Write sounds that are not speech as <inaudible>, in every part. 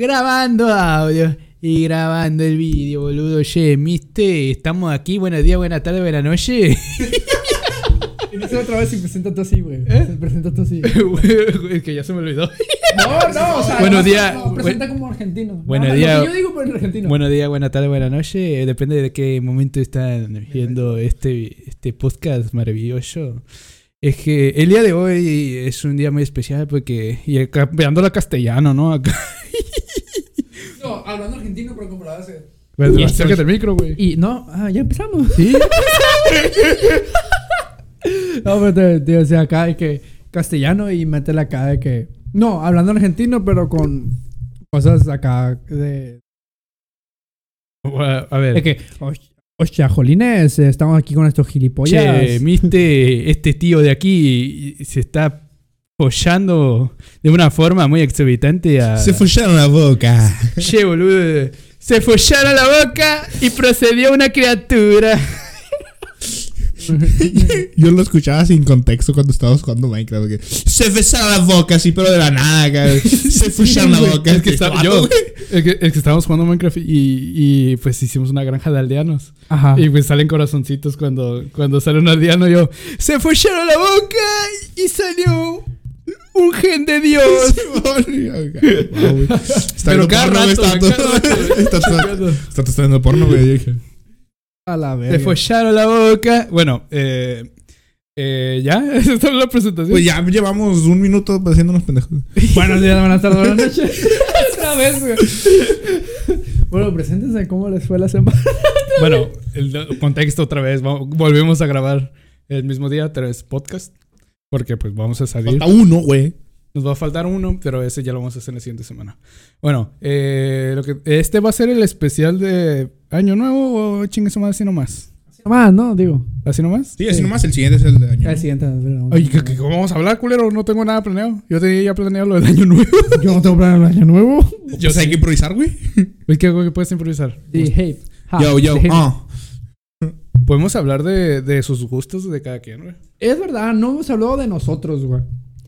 Grabando audio y grabando el vídeo, boludo. Che, ¿viste? Estamos aquí. Buenos días, buenas tardes, buenas noches. <laughs> Inicia otra vez y preséntate así, güey. ¿Eh? Preséntate así. <laughs> es que ya se me olvidó. No, no, o sea. <laughs> Buenos no, días. No, presenta como argentino. Buenos No, días. Yo digo, pero en argentino. Buenos días, buenas tardes, buenas noches. Eh, Depende de qué momento están viendo este, este podcast maravilloso. Es que el día de hoy es un día muy especial porque. Y cambiando a castellano, ¿no? Acá. Hablando argentino, pero comparado a ese. Bueno, Y acércate al micro, güey. Y no, ah, ya empezamos. Sí. <laughs> No, pero te, te decía acá de que castellano y métele acá de que. No, hablando argentino, pero con cosas acá de. A ver. De que. Hostia, jolines, estamos aquí con estos gilipollas. Che, ¿viste? Este tío de aquí se está follando de una forma muy exorbitante a... Se follaron la boca. Che, boludo. Se follaron la boca y procedió una criatura. <laughs> Yo lo escuchaba sin contexto cuando estábamos jugando Minecraft. que se besaron la boca así, pero de la nada, cara. Se follaron la boca. Es que, está- Este yo, es que, es que estábamos jugando Minecraft y, y, pues hicimos una granja de aldeanos. Ajá. Y pues salen corazoncitos cuando, cuando sale un aldeano. Yo, se follaron la boca y salió un gen de Dios. <laughs> Está Pero cada porno, rato, <laughs> está todo- cada rato, güey. está todo- Está todo porno, güey. yo dije. A la verga. follaron la boca. Bueno, eh, eh, ya, <laughs> esa es la presentación. Pues ya llevamos un minuto haciéndonos pendejos. Buenos días, buenas tardes, buenas noches. Otra vez, güey. Bueno, preséntense cómo les fue la semana. Bueno, el contexto otra vez. Volvemos a grabar el mismo día, tres podcast. Porque pues vamos a salir. Falta uno, güey. Nos va a faltar uno, pero ese ya lo vamos a hacer la siguiente semana. Bueno, eh, lo que, este va a ser el especial de Año Nuevo o chingue su madre así nomás. Más, ¿no? Digo. ¿Así nomás? Sí, así nomás el siguiente es el de año. El siguiente. Oye, ¿qué- qué- ¿cómo vamos a hablar, culero? No tengo nada planeado. Yo tenía ya planeado lo del Año Nuevo. <laughs> Yo no tengo planeado el año nuevo. <laughs> Yo sé, hay que improvisar, güey. ¿Qué hago que puedes improvisar? Sí, hey. Ha, Yo, yo, sí. ah. Podemos hablar de, de sus gustos de cada quien, güey. Es verdad, no hemos hablado de nosotros, güey.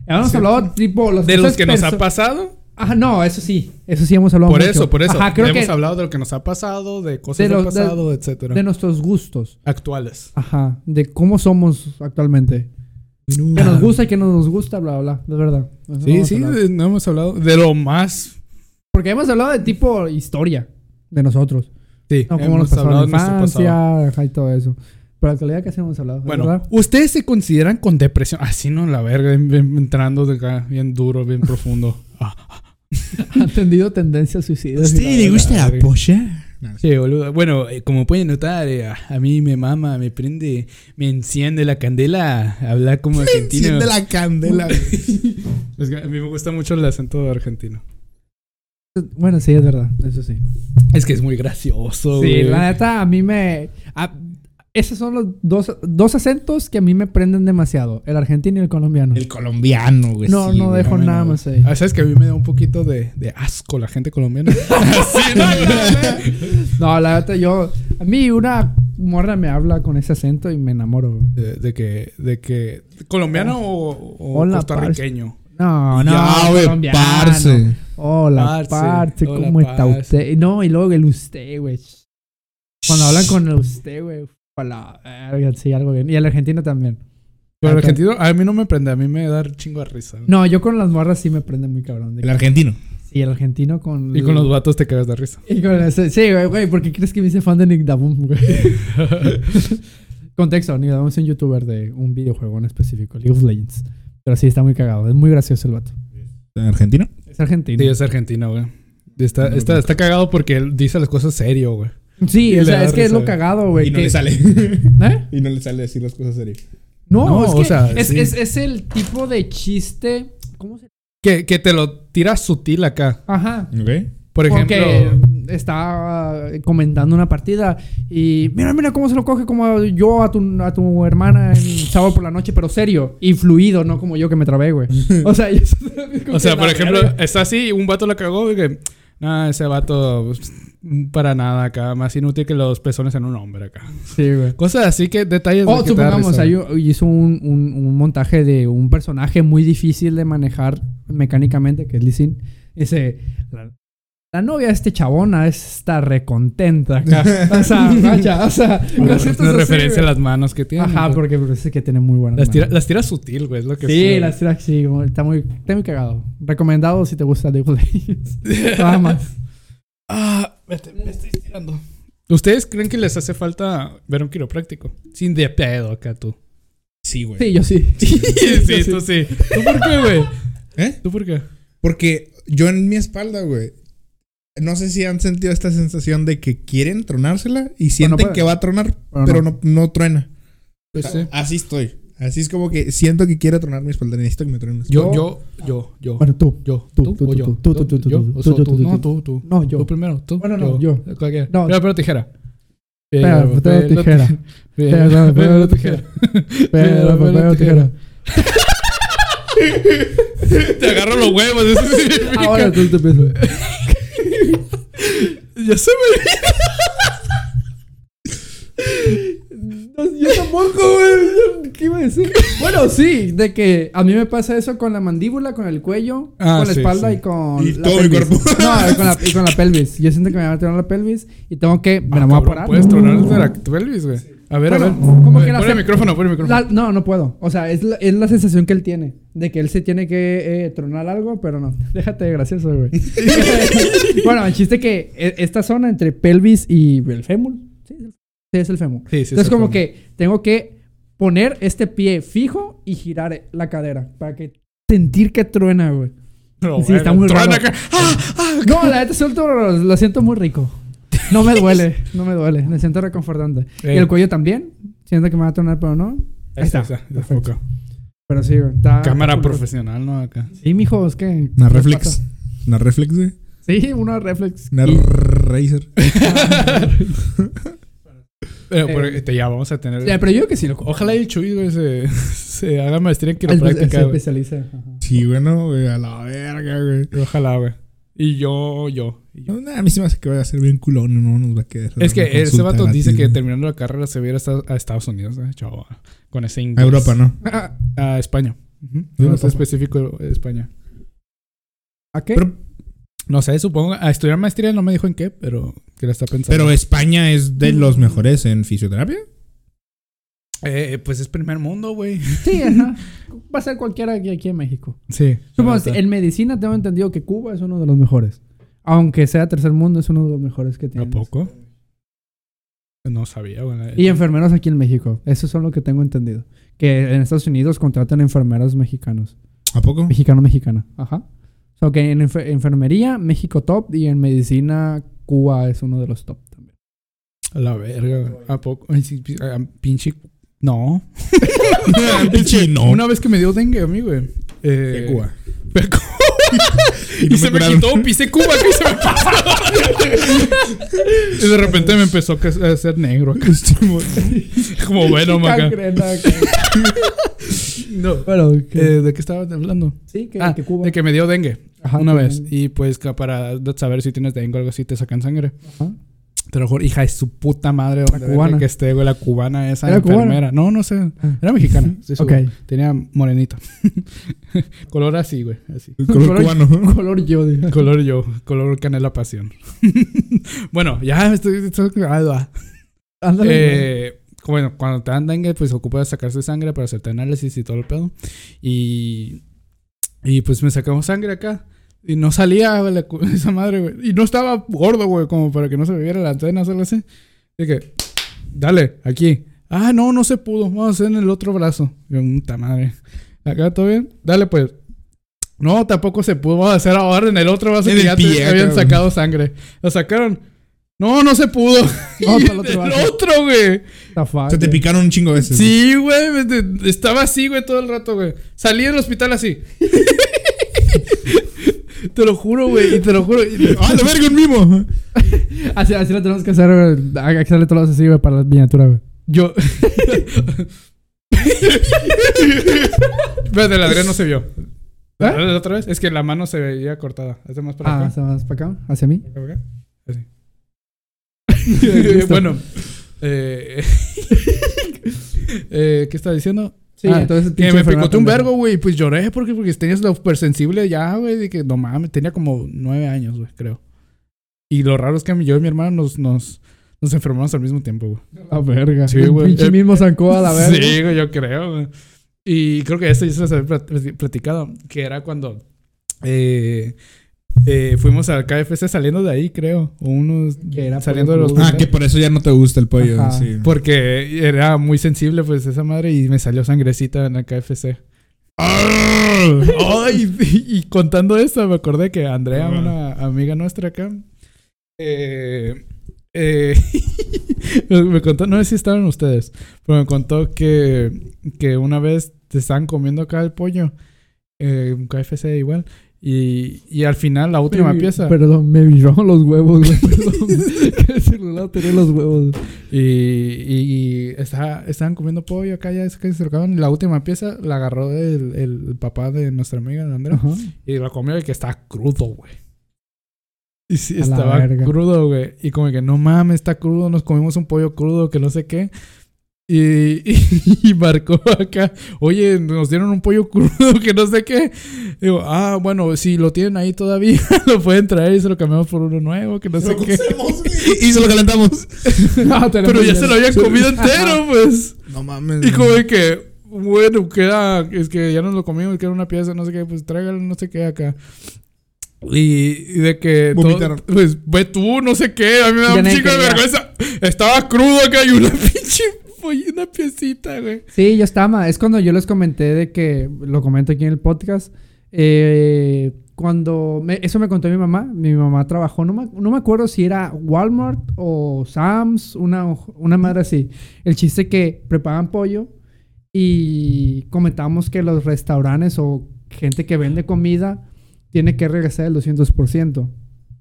Hemos Sí. hablado, tipo, los De los que nos ha pasado. Ajá, no, eso sí. Eso sí hemos hablado Por mucho. eso, por eso. Ajá, creo Hemos que hablado de lo que nos ha pasado, de cosas De del de- pasado, etcétera. de nuestros gustos. Actuales. Ajá, de cómo somos actualmente. Que nos gusta y que no nos gusta, bla, bla, bla. Es verdad. Eso Sí, sí, de- no hemos hablado de lo más. Porque hemos hablado de tipo historia de nosotros. Sí, No, cómo hemos nos pasó hablado la de nuestro pasado. ajá, y todo eso. Pero la actualidad casi hemos hablado, Bueno, ¿verdad? ¿ustedes se consideran con depresión? Así no, la verga, bien- entrando de acá, bien duro, bien profundo. <laughs> Ah, Han tendido tendencias suicidas. ¿Usted le gusta la polla? sí, boludo. Bueno, eh, como pueden notar, eh, a, a mí me mama, me prende, me enciende la candela hablar como argentino. Enciende la candela. <laughs> Es que a mí me gusta mucho el acento argentino. Bueno, sí, es verdad. Eso sí. Es que es muy gracioso, Sí, güey. la neta, a mí me... a- esos son los dos, dos acentos que a mí me prenden demasiado. El argentino y el colombiano. El colombiano, güey. no, sí, no dejo nada más ahí. Ah, ¿Sabes que a mí me da un poquito de, de asco la gente colombiana? <laughs> sí, no, No, la neta, yo... A mí una morra me habla con ese acento y me enamoro. güey. De, de que, de que, ¿colombiano o, o Hola, costarriqueño? No, no, Ya, güey, parce. Hola, Parce, parce, hola, ¿cómo está parce. usted? No, y luego el usted, güey. Cuando hablan con el usted, güey. A la verga, Sí, algo bien. Y el argentino también. Pero el Acá. argentino, a mí no me prende, a mí me da chingo de risa. No, yo con las morras sí me prende muy cabrón. de El que- argentino. Sí, el argentino con... Y con los vatos te cagas de risa. Y con ese- sí, güey, güey, ¿por qué crees que me hice fan de Nick Daboom, güey? <laughs> Contexto, Nick Daboom es un youtuber de un videojuego en específico, League of Legends. Pero sí, está muy cagado. Es muy gracioso el vato. ¿El argentino? Es argentino. Sí, es argentino, güey. Está, está, está cagado porque él dice las cosas serio, güey. Sí, o sea, es que es lo cagado, güey. y no que- le sale. <laughs> ¿Eh? y no le sale decir las cosas serias. No, No, es o que sea, es, sí. es- es el tipo de chiste... ¿Cómo se...? Que, que te lo tiras sutil acá. Ajá. ¿Ok? Por ejemplo, Porque está comentando una partida y mira, mira cómo se lo coge como yo a tu, a tu hermana en sábado por la noche, pero serio y fluido, no como yo que me trabé, güey. <laughs> O sea, yo- <laughs> o sea, por ejemplo, está así y un vato la cagó y que, no, ese vato pues, para nada acá, más inútil que los pezones en un hombre acá. Sí, güey. Cosas así que detalles de O da supongamos, ahí hizo un, un- un montaje de un personaje muy difícil de manejar mecánicamente, que es Lee Sin. Dice, la- La novia de este chabona está recontenta acá. <laughs> O sea, vaya, o sea, Una, así, referencia a las manos que tiene. Ajá, pues. porque parece que tiene muy buenas Las tira, manos. las tira sutil, güey, es lo que Sí, las tira sí, como- está muy, está muy cagado. Recomendado si te gusta League of Legends. <laughs> Nada más. Ah, vete, me estoy estirando. ¿Ustedes creen que les hace falta ver un quiropráctico? Sin de pedo acá tú. Sí, güey. Sí, yo sí. <laughs> Sí, <laughs> Yo tú sí. ¿Tú por qué, güey? ¿Eh? ¿Tú por qué? Porque yo en mi espalda, güey. No sé si han sentido esta sensación de que quieren tronársela y sienten puede. que va a tronar, Pero pero no, no truena. Pues sí. Así estoy. Así es como que siento que quiero tronar mi espalda. Necesito que me truene. Yo, yo, yo, yo. Bueno, tú. Yo, Tú, tú, tú, tú, yo. tú, tú, tú, tú, yo, tú, o tú, solo tú, tú. tú, No, tú. tú. No, yo. Tú primero, tú. Bueno, no, yo. Cualquiera. No. Pero, pero tijera. Espera, papel, tijera. <laughs> Pedra, papel, tijera. Pedra, papel, tijera. Te agarro los huevos. Eso significa. Ahora tú te empiezas. <laughs> Ya se No, Yo tampoco, güey. ¿Qué iba a decir? Bueno, sí, de que a mí me pasa eso con la mandíbula, con el cuello, Ah, con la sí, espalda sí. y con Y la todo pelvis. cuerpo. No, y con, la, y con la pelvis. Yo siento que me va a tirar la pelvis y tengo que. Me la Ah, voy a cabrón, parar. Puedes tronar el de la pelvis, güey. A ver, Bueno, a ver. ¿cómo que el micrófono, pon el micrófono. La- no, no puedo. O sea, es la, es la sensación que él tiene. De que él se tiene que eh, tronar algo, pero no. Déjate de gracioso, güey. <laughs> <laughs> bueno, el chiste que e- esta zona entre pelvis y el fémur. Sí, el- sí, es el fémur. Sí, sí, Entonces, como que tengo que poner este pie fijo y girar la cadera. Para que sentir que truena, güey. No, sí, está muy truena raro. acá. ¡Ah! ¡Ah! No, la neta suelto, lo siento muy rico. No me duele, no me duele. Me siento reconfortante. Eh. Y el cuello también. Siento que me va a tronar, pero no. Ahí está, está, Perfecto. perfecto. Pero sí, güey. está- Cámara está- profesional, ¿no? Acá. Sí, mijo, es que. Una ¿qué reflex. pasa? Una reflex, güey. Sí, una reflex. Una Y- Razer. <laughs> Pero, Eh, pero, este, ya vamos a tener. Ya, pero yo que sí lo cojo. Ojalá y el Chuy, güey, se, <laughs> se haga maestría en Se quiropráctica, güey. especializa. ajá. Sí, bueno, güey. A la verga, güey. Ojalá, güey. Y yo, yo. y yo. No, nah, a mí se me hace que vaya a ser bien culón, no nos va a quedar. Es que ese vato dice que terminando la carrera se va a ir a Esta- a Estados Unidos, ¿eh? Chavo. Con ese A inglés. Europa, ¿no? Ah, A España. Ujú. Europa. Más específico, España. ¿A qué? Pero, No sé, supongo. A estudiar maestría no me dijo en qué, pero que la está pensando. pero España es de los mejores en fisioterapia. Eh, pues es primer mundo, güey. sí, ajá. <laughs> Va a ser cualquiera aquí, aquí en México. Sí. Supongo, en medicina tengo entendido que Cuba es uno de los mejores. Aunque sea tercer mundo, es uno de los mejores que ¿A tiene. poco? No sabía, neta. Y enfermeros aquí en México. Eso es lo que tengo entendido. Que en Estados Unidos contratan enfermeros mexicanos. ¿A poco? Mexicano, mexicana. Ajá. Sea, que en enfer- enfermería, México top. Y en medicina, Cuba es uno de los top también. A la verga, güey. ¿A poco? Ah, pinche. No. <laughs> Pinche no. Una vez que me dio dengue a mí, güey. Eh, De Cuba. <laughs> Y se me quitó, pisé Cuba, que se me pasó. <laughs> y de repente me empezó a hacer negro acá. <laughs> Como bueno, acá. No. Pero, ¿qué? Eh, ¿De qué estaba hablando? sí, que, Ah, que Cuba. de que me dio dengue Ajá, una vez. dengue. Y pues para saber si tienes dengue o algo así, te sacan sangre. Ajá. Te lo juro, hija de su puta madre. donde verga cubana. Que esté, güey, la cubana esa ¿Era enfermera. No, no sé. Ah. Era mexicana. <laughs> sí. Tenía morenito. <laughs> color así, güey. Así. Color cubano. <laughs> Color yo, diga. Color yo. Color canela pasión. bueno, ya estoy... estoy-. Ándale. Eh, bueno, cuando te dan dengue, pues ocupas sacarse sangre para hacerte análisis y todo el pedo. Y, y pues me sacamos sangre acá. Y no salía la <laughs> esa madre, güey. Y no estaba gordo, güey, como para que no se me viera la antena o algo así. Dije, dale, aquí. Ah, no, no se pudo. Vamos a hacer en el otro brazo. Yo, puta madre. Acá todo bien. Dale, pues. No, tampoco se pudo. Vamos a hacer ahora en el otro brazo En que ya te pie, habían acá, sacado sangre. Lo sacaron. No, no se pudo. No, <laughs> Y el otro el otro, güey. O sea, te picaron un chingo de veces. Sí, güey. te- Estaba así, güey, todo el rato, güey. Salí del hospital así. <laughs> te lo juro, güey. Y te lo juro. y- <laughs> ¡Ah, la verga, un mimo! Así, así lo tenemos que hacer, güey. Hay que hacerle todos así, güey, para la miniatura, güey. Yo. <laughs> Espérate, el Adrián no se vio. ¿Eh? ¿La otra vez? Es que la mano se veía cortada. Hace más para Ah, acá. ¿hacia más para acá? ¿Hacia mí? ¿Para acá? Así. <laughs> Bueno. Eh, eh, ¿Qué estaba diciendo? Sí, Ah, entonces... Que me picoteó un vergo, güey. Pues lloré porque, porque tenías lo supersensible ya, güey. De que no mames, tenía como nueve años, güey, creo. Y lo raro es que yo y mi hermano nos, nos, nos enfermamos al mismo tiempo, güey. La verga. Sí, güey. pinche Eh, mismo zancó a la verga. Sí, güey, yo creo, güey. Y creo que esto ya se los había plat- platicado, que era cuando eh, eh, fuimos al KFC saliendo de ahí, creo. Unos Que era saliendo de los... Ah, que por eso ya no te gusta el pollo. Ajá. Sí. Porque era muy sensible, pues, esa madre y me salió sangrecita en el KFC. Ay, y, y contando esto, me acordé que Andrea, una amiga nuestra acá, eh, eh, <laughs> me contó, no sé si estaban ustedes, pero me contó que, que una vez te estaban comiendo acá el pollo, eh, un KFC igual, y, y al final la última Me- pieza. Perdón, me viraron <laughs> los huevos, güey. Perdón. <laughs> que el celular tenía los huevos. Y, y, y estaba- estaban comiendo pollo acá, ya es que se lo acaban. La última pieza la agarró el, el papá de nuestra amiga, Andrea. Y la comió y que estaba crudo, güey. Y sí, estaba crudo, güey. Y como que no mames, está crudo, nos comimos un pollo crudo, que no sé qué. Y, <laughs> y, marcó acá, oye, nos dieron un pollo crudo, <laughs> que no sé qué. Digo, ah, bueno, si lo tienen ahí todavía, <laughs> lo pueden traer y se lo cambiamos por uno nuevo, que no sé qué. y se lo calentamos. No, tenemos Pero ya se lo habían comido entero, pues. No mames. Y como de que, bueno, queda, es que ya nos lo comimos, queda una pieza, no sé qué, pues tráigalo, no sé qué acá. Y, y de que, todo- Vomitaron. pues, ve tú, no sé qué, a mí me da Ya un chico de vergüenza. Estaba crudo acá y una pinche, pollo, una piecita, güey. Sí, ya estaba. Es cuando yo les comenté de que, lo comento aquí en el podcast, eh, cuando, me- eso me contó mi mamá, mi mamá trabajó, no me, no me acuerdo si era Walmart o Sam's, una, una madre así. El chiste que preparaban pollo y comentábamos que los restaurantes o gente que vende comida tiene que regresar el 200%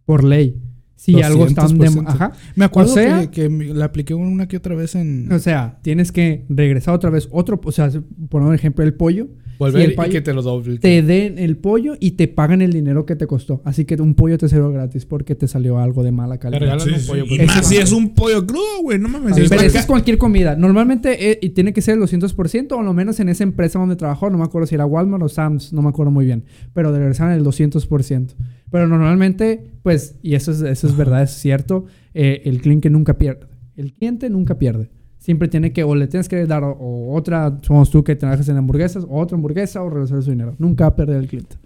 por ley. Si algo están de... 200%. Ajá. Me acuerdo O sea- que, que la apliqué una que otra vez en O sea, tienes que regresar otra vez otro, o sea, por un ejemplo, el pollo. volver sí, el y pollo- que te lo doble. Te den el pollo y te pagan el dinero que te costó. Así que un pollo te salió gratis porque te salió algo de mala calidad. regalan Sí, un sí. pollo. Y pues. más si es un pollo crudo, güey. No mames. Pero está acá. es cualquier comida. Normalmente eh, y tiene que ser el 200% o lo menos en esa empresa donde trabajó. No me acuerdo si era Walmart o Sam's, no me acuerdo muy bien. Pero de regresar el 200%. Pero normalmente, pues, y eso es, eso es verdad, es cierto, eh, el cliente nunca pierde. El cliente nunca pierde. Siempre tiene que, o le tienes que dar o, o otra, somos tú que trabajas en hamburguesas, o otra hamburguesa o regresar su dinero. Nunca va a perder el cliente.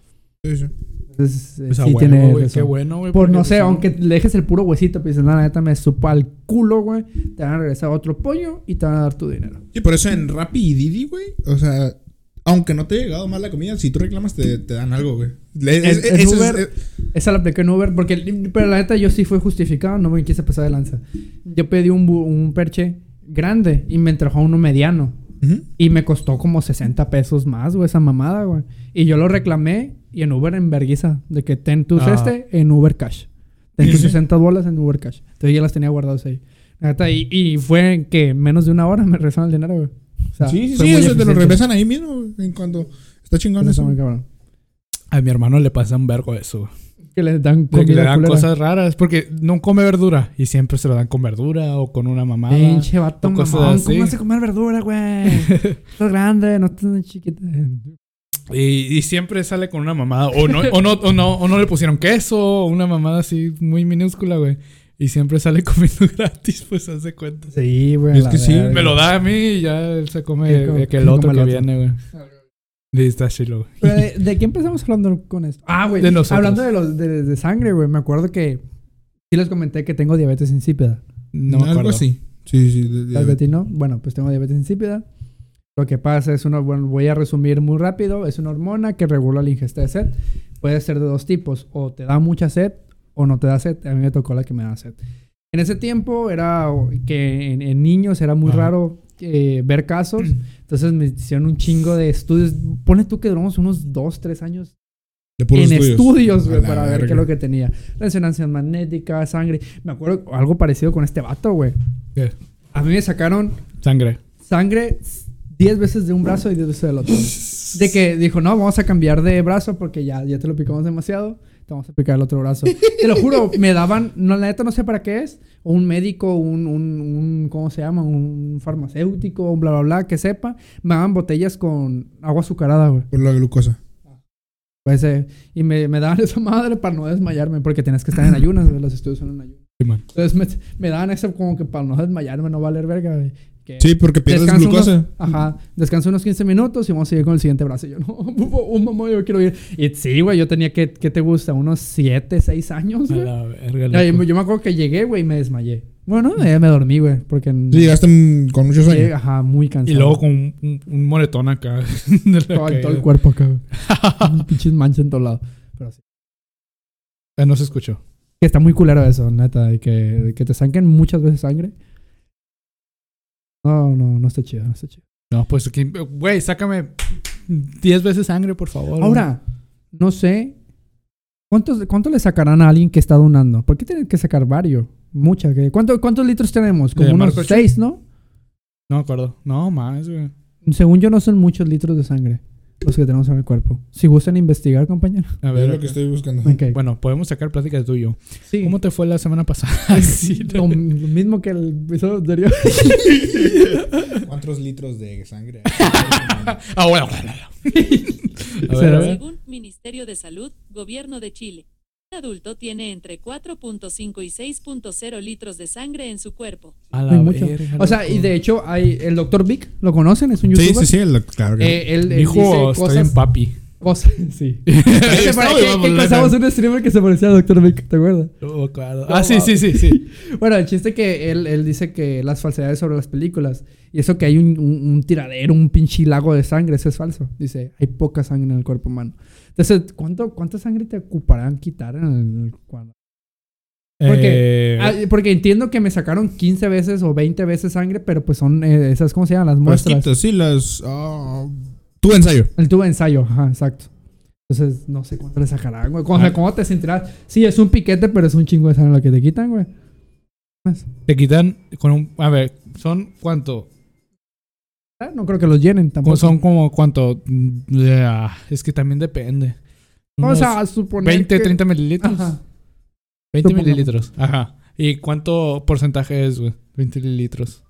Sí, sí. Entonces, eh, Pues sí huevo, tiene qué bueno, güey. Por no sé, pues, aunque le dejes el puro huesito, pues la neta me supa al culo, güey. Te van a regresar otro pollo y te van a dar tu dinero. Sí, por eso en Rappi y Didi, güey. O sea, aunque no te haya llegado mal la comida, si tú reclamas, te, te dan algo, güey. Es- en eso es- Uber- Esa la apliqué en Uber porque, pero la neta yo sí fue justificado, no me quise pasar de lanza. Yo pedí un, perche grande y me trajo uno mediano. Y me costó como 60 pesos más, güey, esa mamada, güey. Y yo lo reclamé y en Uber en verguiza. De que ten tus Ah. este en Uber Cash. Ten tus sí. 60 bolas en Uber Cash. Entonces ya las tenía guardadas ahí. La neta, y, y fue que menos de una hora me regresaron el dinero, güey. O sea, Sí, sí, sí. muy o sea, te lo regresan ahí mismo, en cuanto está chingón Está eso. cabrón. A mi hermano le pasa un vergo eso. Que le dan comida le dan cosas raras. Porque no come verdura. Y siempre se lo dan con verdura o con una mamada. Pinche vato mamón. así. ¿Cómo a comer verdura, güey? <laughs> Estás grande, no estás chiquita. Y, y siempre sale con una mamada. O no, o no, o no, o no le pusieron queso. O una mamada así muy minúscula, güey. Y siempre sale <laughs> comiendo gratis, pues hace cuenta. Sí, güey. Es que sí. Me lo da a mí y ya él se come como- de que el otro que viene, güey. Y está chilo, güey. De, ¿de qué empezamos hablando con esto? Ah, güey. De nosotros. Hablando de, los, de, de sangre, güey. Me acuerdo que sí les comenté que tengo diabetes insípida. No me Algo así. Sí, sí. de- de- ti no. Bueno, pues tengo diabetes insípida. Lo que pasa es una, bueno, voy a resumir muy rápido. Es una hormona que regula la ingesta de sed. Puede ser de dos tipos. O te da mucha sed o no te da sed. A mí me tocó la que me da sed. En ese tiempo era que en, en niños era muy Ajá. raro eh, ver casos. <clears throat> Entonces me hicieron un chingo de estudios. Pone tú que duramos unos dos, tres años de puros en estudios, güey, para ver verga. qué es lo que tenía. Resonancia magnética, sangre. Me acuerdo algo parecido con este vato, güey. ¿Qué? A mí me sacaron Sangre. sangre 10 veces de un brazo y 10 veces del otro. <clears throat> De que dijo, no, vamos a cambiar de brazo porque ya, ya te lo picamos demasiado. Te vamos a picar el otro brazo. te lo juro, me daban, no, la neta no sé para qué es. Un médico, un, un, un- ¿cómo se llama? Un farmacéutico, un bla, bla, bla, que sepa. Me daban botellas con agua azucarada, güey. Por la glucosa. Pues, eh, y me, me daban <laughs> esa madre para no desmayarme, porque tienes que estar en ayunas, güey, los estudios son en ayunas. Sí, man. Entonces me, me daban eso como que para no desmayarme, no valer verga, güey. Que Sí, porque pierdes glucosa. unos- ajá, descanso unos 15 minutos y vamos a seguir con el siguiente brazo. Y yo, <laughs> no, un mamá, yo quiero ir. Y sí, güey, yo tenía que, ¿qué te gusta? Unos 7, 6 años, A la verga. Yo, yo me acuerdo que llegué, güey, y me desmayé. Bueno, eh, me dormí, güey, porque... Sí, llegaste con mucho Sí, sueño. ajá, muy cansado. Y luego con un, un- un moretón acá. <laughs> de todo, todo el cuerpo acá, <laughs> güey. Pinches manchas en todos lados. Pero sí. Ah, no se escuchó. Que está muy culero eso, neta. Y que, que te saquen muchas veces sangre. No, no, no está chido, no está chido. No, pues, güey, sácame 10 veces sangre, por favor. Ahora, no sé. ¿Cuántos, ¿Cuánto le sacarán a alguien que está donando? ¿Por qué tienen que sacar varios? Muchas. ¿Cuánto- ¿Cuántos litros tenemos? Como ¿De unos Marco Chu? seis, ¿no? No me acuerdo. No, más, güey. Según yo, no son muchos litros de sangre los que tenemos en el cuerpo. Si gustan investigar, compañero. A Es ver, lo acá. que estoy buscando. Bueno, podemos sacar pláticas tú y yo. sí. ¿Cómo te fue la semana pasada? <laughs> sí, Lo, lo mismo que el episodio anterior. <laughs> ¿Cuántos litros de sangre? <laughs> Ah, bueno. a ver, ¿Será? a ver. Según Ministerio de Salud, Gobierno de Chile, adulto tiene entre 4.5 y 6.0 litros de sangre en su cuerpo. A la hay mucho. verga, O sea, y de hecho, hay el doctor Vic, ¿lo conocen? Es un sí, youtuber. sí, sí, lo- claro que Eh, él, él Dijo, dice estoy cosas. en papi. Cosas <laughs> sí. <laughs> La pasamos un streamer que se parecía al doctor Vic, ¿te acuerdas? Oh, claro. Ah, sí, sí, sí, sí. <laughs> Bueno, el chiste que él, él dice que las falsedades sobre las películas y eso que hay un, un- un tiradero, un pinche lago de sangre, eso es falso. Dice, hay poca sangre en el cuerpo humano. Entonces, ¿cuánto, ¿cuánta sangre te ocuparán quitar en el? Porque, Eh, Ah, porque entiendo que me sacaron 15 veces o 20 veces sangre, pero pues son eh, esas, ¿cómo se llaman? Las muestras. Sí, las. Ah, tu ensayo. El tubo de ensayo, ajá, exacto. Entonces, no sé cuánto le sacarán, güey. ¿Cómo, Ah. cómo te sentirás? Sí, es un piquete, pero es un chingo de sangre lo que te quitan, güey. Más. te quitan con un. A ver, ¿son cuánto? Ah, No creo que los llenen tampoco. Son como cuánto. Mm, ya, es que también depende. Vamos Unos a suponer 20, que- 30 mililitros. Ajá. 20 Supongamos. mililitros. Ajá. ¿Y cuánto porcentaje es, güey? 20 mililitros.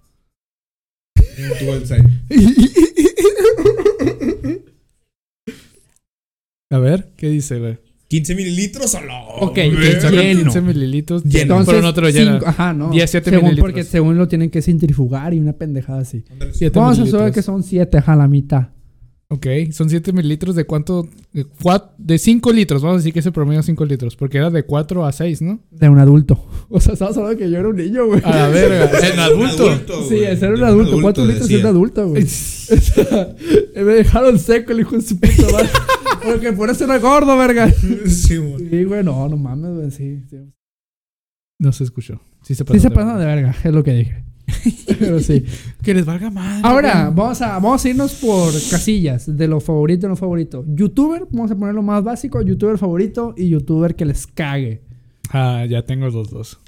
<laughs> Tu ensayo. <laughs> A ver, ¿qué dice, güey? 15 mililitros o no. Ok, lleno. 15 mililitros. Lleno. pero no te lo llena. cinco- ajá, no. 17 según, mililitros. Porque según lo tienen que centrifugar y una pendejada así. Vamos a saber que son 7, ajá, la mitad. Ok, son 7 mililitros de cuánto. De, cuat- de 5 litros. Vamos a decir que ese promedio es 5 litros. Porque era de 4 a 6, ¿no? De un adulto. <laughs> O sea, estamos hablando que yo era un niño, güey. A la verga. <laughs> En adulto. Sí, ese era un adulto. Cuatro litros decía. es un adulto, güey. <laughs> O sea, me dejaron seco el hijo de su puta madre. Porque por eso era gordo, verga. <laughs> Sí, güey. Sí, güey, no, no mames, güey, sí. Sí, No se escuchó. Sí se pasó. sí se de pasan de verga, es lo que dije. <laughs> Pero sí. Que les valga mal. Ahora, vamos a, vamos a irnos por casillas de lo favorito y no favorito. Youtuber, vamos a poner lo más básico. Youtuber favorito y youtuber que les cague. Ah, ya tengo los dos.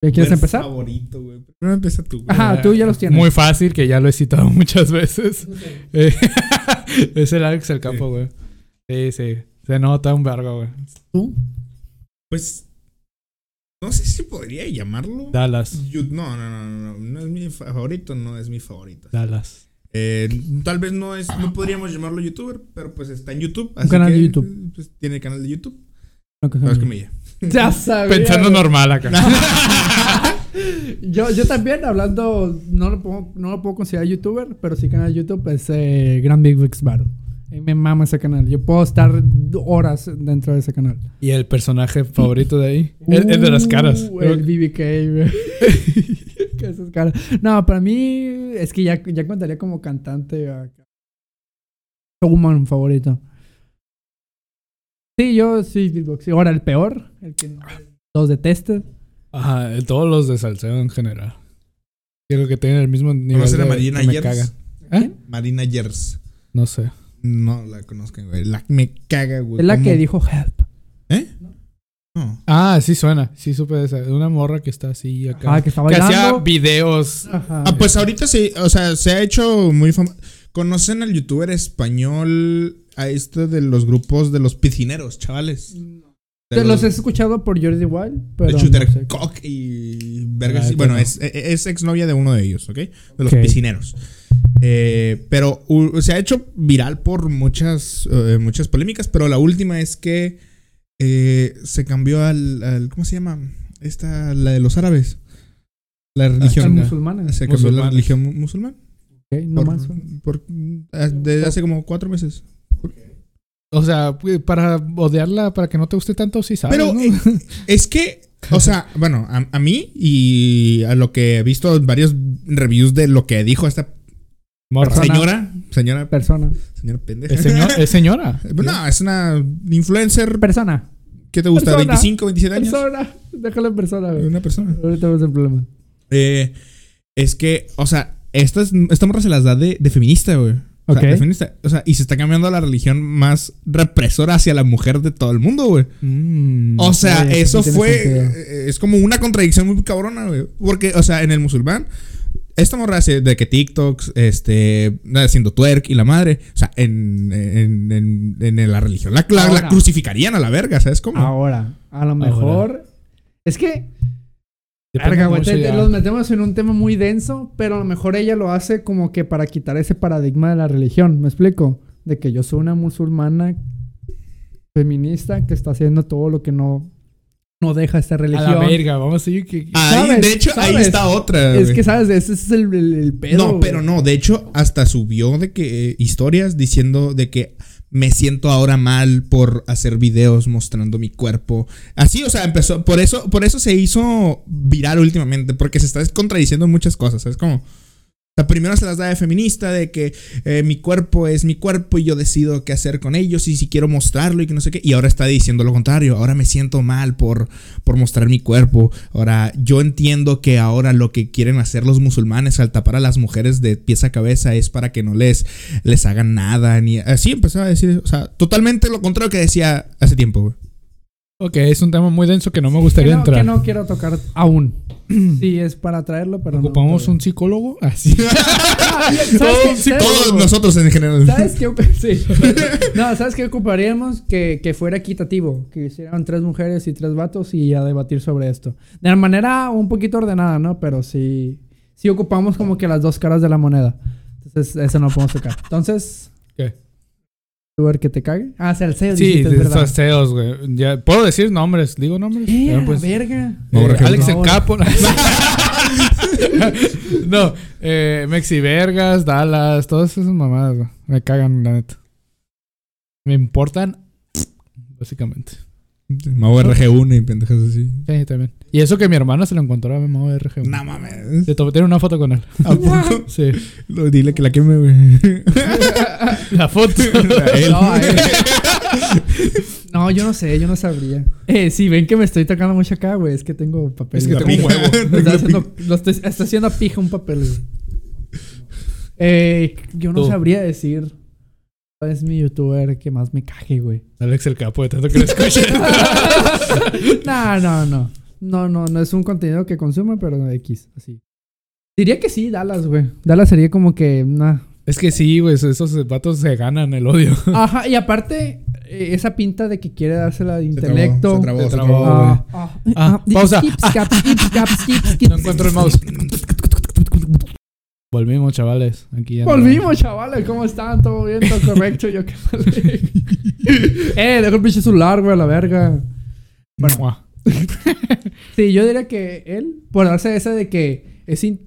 ¿Quieres empezar? favorito, güey. Primero empieza tú, güey. Ajá, tú ya los tienes. Muy fácil, que ya lo he citado <laughs> muchas veces. Eh, es el Alex el Campo, güey. Sí, sí. Se nota un vergo, güey. ¿Tú? Pues. No sé si podría llamarlo. Dallas. No, no, no, no, no. No es mi fa- favorito, no es mi favorito. Dallas. Eh, tal vez no es, no podríamos llamarlo youtuber, pero pues está en YouTube. Un canal de YouTube. Pues, tiene canal de YouTube. No, que Sabes son- que me. Ya <laughs> sabía. Pensando güey. normal acá. <laughs> yo, yo también, hablando, no lo, puedo, no lo puedo considerar youtuber, pero sí canal de YouTube es eh, Grand Big Vix Battle. Me mama ese canal. Yo puedo estar horas dentro de ese canal. ¿Y el personaje favorito de ahí? el, el de las caras. Uh, el BBK, <laughs> esas caras. No, para mí es que ya, ya contaría como cantante. Showman favorito. Sí, yo sí, beatbox. Ahora, el peor, el que los detestes. Ajá, todos los de salseo en general. Creo que tienen el mismo nivel ¿Conoces de a Marina Yers? caga. ¿Eh? Marina Yers. No sé. No la conozcan, güey. La me caga, güey. Es la ¿Cómo? que dijo help. ¿Eh? No. Ah, sí suena. Sí supe de esa. Una morra que está así acá. Ah, que está que hacía bailando. videos. Ajá. Ah, pues ahorita sí, o sea, se ha hecho muy famoso. ¿Conocen al youtuber español a este de los grupos de los piscineros, chavales? De Te los he escuchado por Jordi Wild, pero. de Shooter no sé. Cock y Vergas. Ah, bueno, no. es, es exnovia de uno de ellos, ¿ok? De los piscineros. Eh, pero u- se ha hecho viral por muchas, eh, muchas polémicas, pero la última es que eh, se cambió al, al- ¿Cómo se llama? Esta, la de los árabes. La Al religión. musulmán. Se cambió la religión mu- musulmán. Ok, no por, más. por- ah, desde hace como cuatro meses. O sea, pues, para odiarla, para que no te guste tanto, sí sabes. Pero ¿no? eh, es que, o sea, bueno, a, a mí y a lo que he visto en varios reviews de lo que dijo esta. Persona. señora, señora, Persona. señora pendeja. ¿Es, señor- es señora. <laughs> No, es una influencer. Persona. ¿Qué te gusta? Persona. ¿25, 27 años? Persona. Déjalo en persona, güey. Una persona. Ahorita vamos el problema. Eh, es que, o sea, esta, es- esta morra se las da de, de feminista, güey. O sea, Ok. de feminista. O sea, y se está cambiando a la religión más represora hacia la mujer de todo el mundo, güey. Mm. O sea, eso fue. sentido. eh, Es como una contradicción muy cabrona, güey. Porque, o sea, en el musulmán, esta morra hace de que TikToks, este, haciendo twerk y la madre. O sea, en, en, en, en la religión la, la- crucificarían a la verga, ¿sabes cómo? Ahora, a lo mejor. Es que. Verga, güey, mucho te- te ya. los metemos en un tema muy denso, pero a lo mejor ella lo hace como que para quitar ese paradigma de la religión. ¿Me explico? De que yo soy una musulmana feminista que está haciendo todo lo que no, no deja esta A religión. la verga, vamos a decir que. Ahí, ¿sabes? de hecho, ahí está otra. Es que, ¿sabes? Ese es el, el, el pedo. no, güey. pero no. De hecho, hasta subió de que eh, historias diciendo de que me siento ahora mal por hacer videos mostrando mi cuerpo. Así, o sea, empezó. Por eso, por eso se hizo viral últimamente. Porque se está contradiciendo en muchas cosas. Es como. O sea, primero se las da de feminista, de que eh, mi cuerpo es mi cuerpo y yo decido qué hacer con ellos y si quiero mostrarlo y que no sé qué. Y ahora está diciendo lo contrario. Ahora me siento mal por, por mostrar mi cuerpo. Ahora, yo entiendo que ahora lo que quieren hacer los musulmanes al tapar a las mujeres de pies a cabeza es para que no les, les hagan nada. Ni, así empezó a decir, o sea, totalmente lo contrario que decía hace tiempo, güey. Ok, es un tema muy denso que no me gustaría que no, entrar. que no quiero tocar aún. <clears throat> sí, es para traerlo, pero no. ¿Ocupamos un psicólogo? Así. <laughs> ¿Sabes- Todos nosotros en general. ¿Sabes qué? <laughs> Sí. <laughs> No, ¿sabes qué ocuparíamos? Que, que fuera equitativo. Que hicieran tres mujeres y tres vatos y a debatir sobre esto. De manera un poquito ordenada, ¿no? Pero sí. Sí ocupamos como que las dos caras de la moneda. Entonces, eso no lo podemos tocar. Entonces. ¿Qué? ¿Tú ver que te cague? Ah, Salceo, Sí, feos, güey. Ya, ¿Puedo decir nombres? ¿Digo nombres? Eh, la pues, verga. No, eh, Alex no. el Capo. no, eh, Mexi Vergas, Dallas, todas esas mamadas, güey. Me cagan, la neta. Me importan, básicamente. Mau RG1 y pendejas así. Sí, también. Y eso que mi hermana se lo encontró a mi modo RG. No mames. Se tomó tiene una foto con él. <laughs> ¿A poco? <laughs> Sí. Lo- Dile que la queme, güey. <laughs> La foto. Él. No, eh. No, yo no sé, yo no sabría. Eh, si ven que me estoy tocando mucho acá, güey, es que tengo papel. Es que tengo un huevo. Está haciendo, lo estoy- está haciendo pija un papel, güey. Eh, yo no Tú. sabría decir es mi youtuber que más me caje, güey. Alex el Capo, de tanto que lo escuché. no, no, no. No, no, no es un contenido que consume, pero X, así. Diría que sí, Dallas, güey. Dallas sería como que una... es que sí, güey, esos vatos se ganan el odio. <laughs> Ajá, y aparte, eh, esa pinta de que quiere dársela de intelecto. trabó, se trabó, trabó. se trabó. Ah, ah, pausa. <laughs> No encuentro el mouse. Volvimos, chavales. Aquí ya Volvimos, chavales. ¿Cómo están? ¿Todo bien? ¿Todo correcto? Yo qué mal. <laughs> eh, dejo el pinche celular, güey, a la verga. Bueno. <laughs> Sí, yo diría que él, por darse esa de que es in-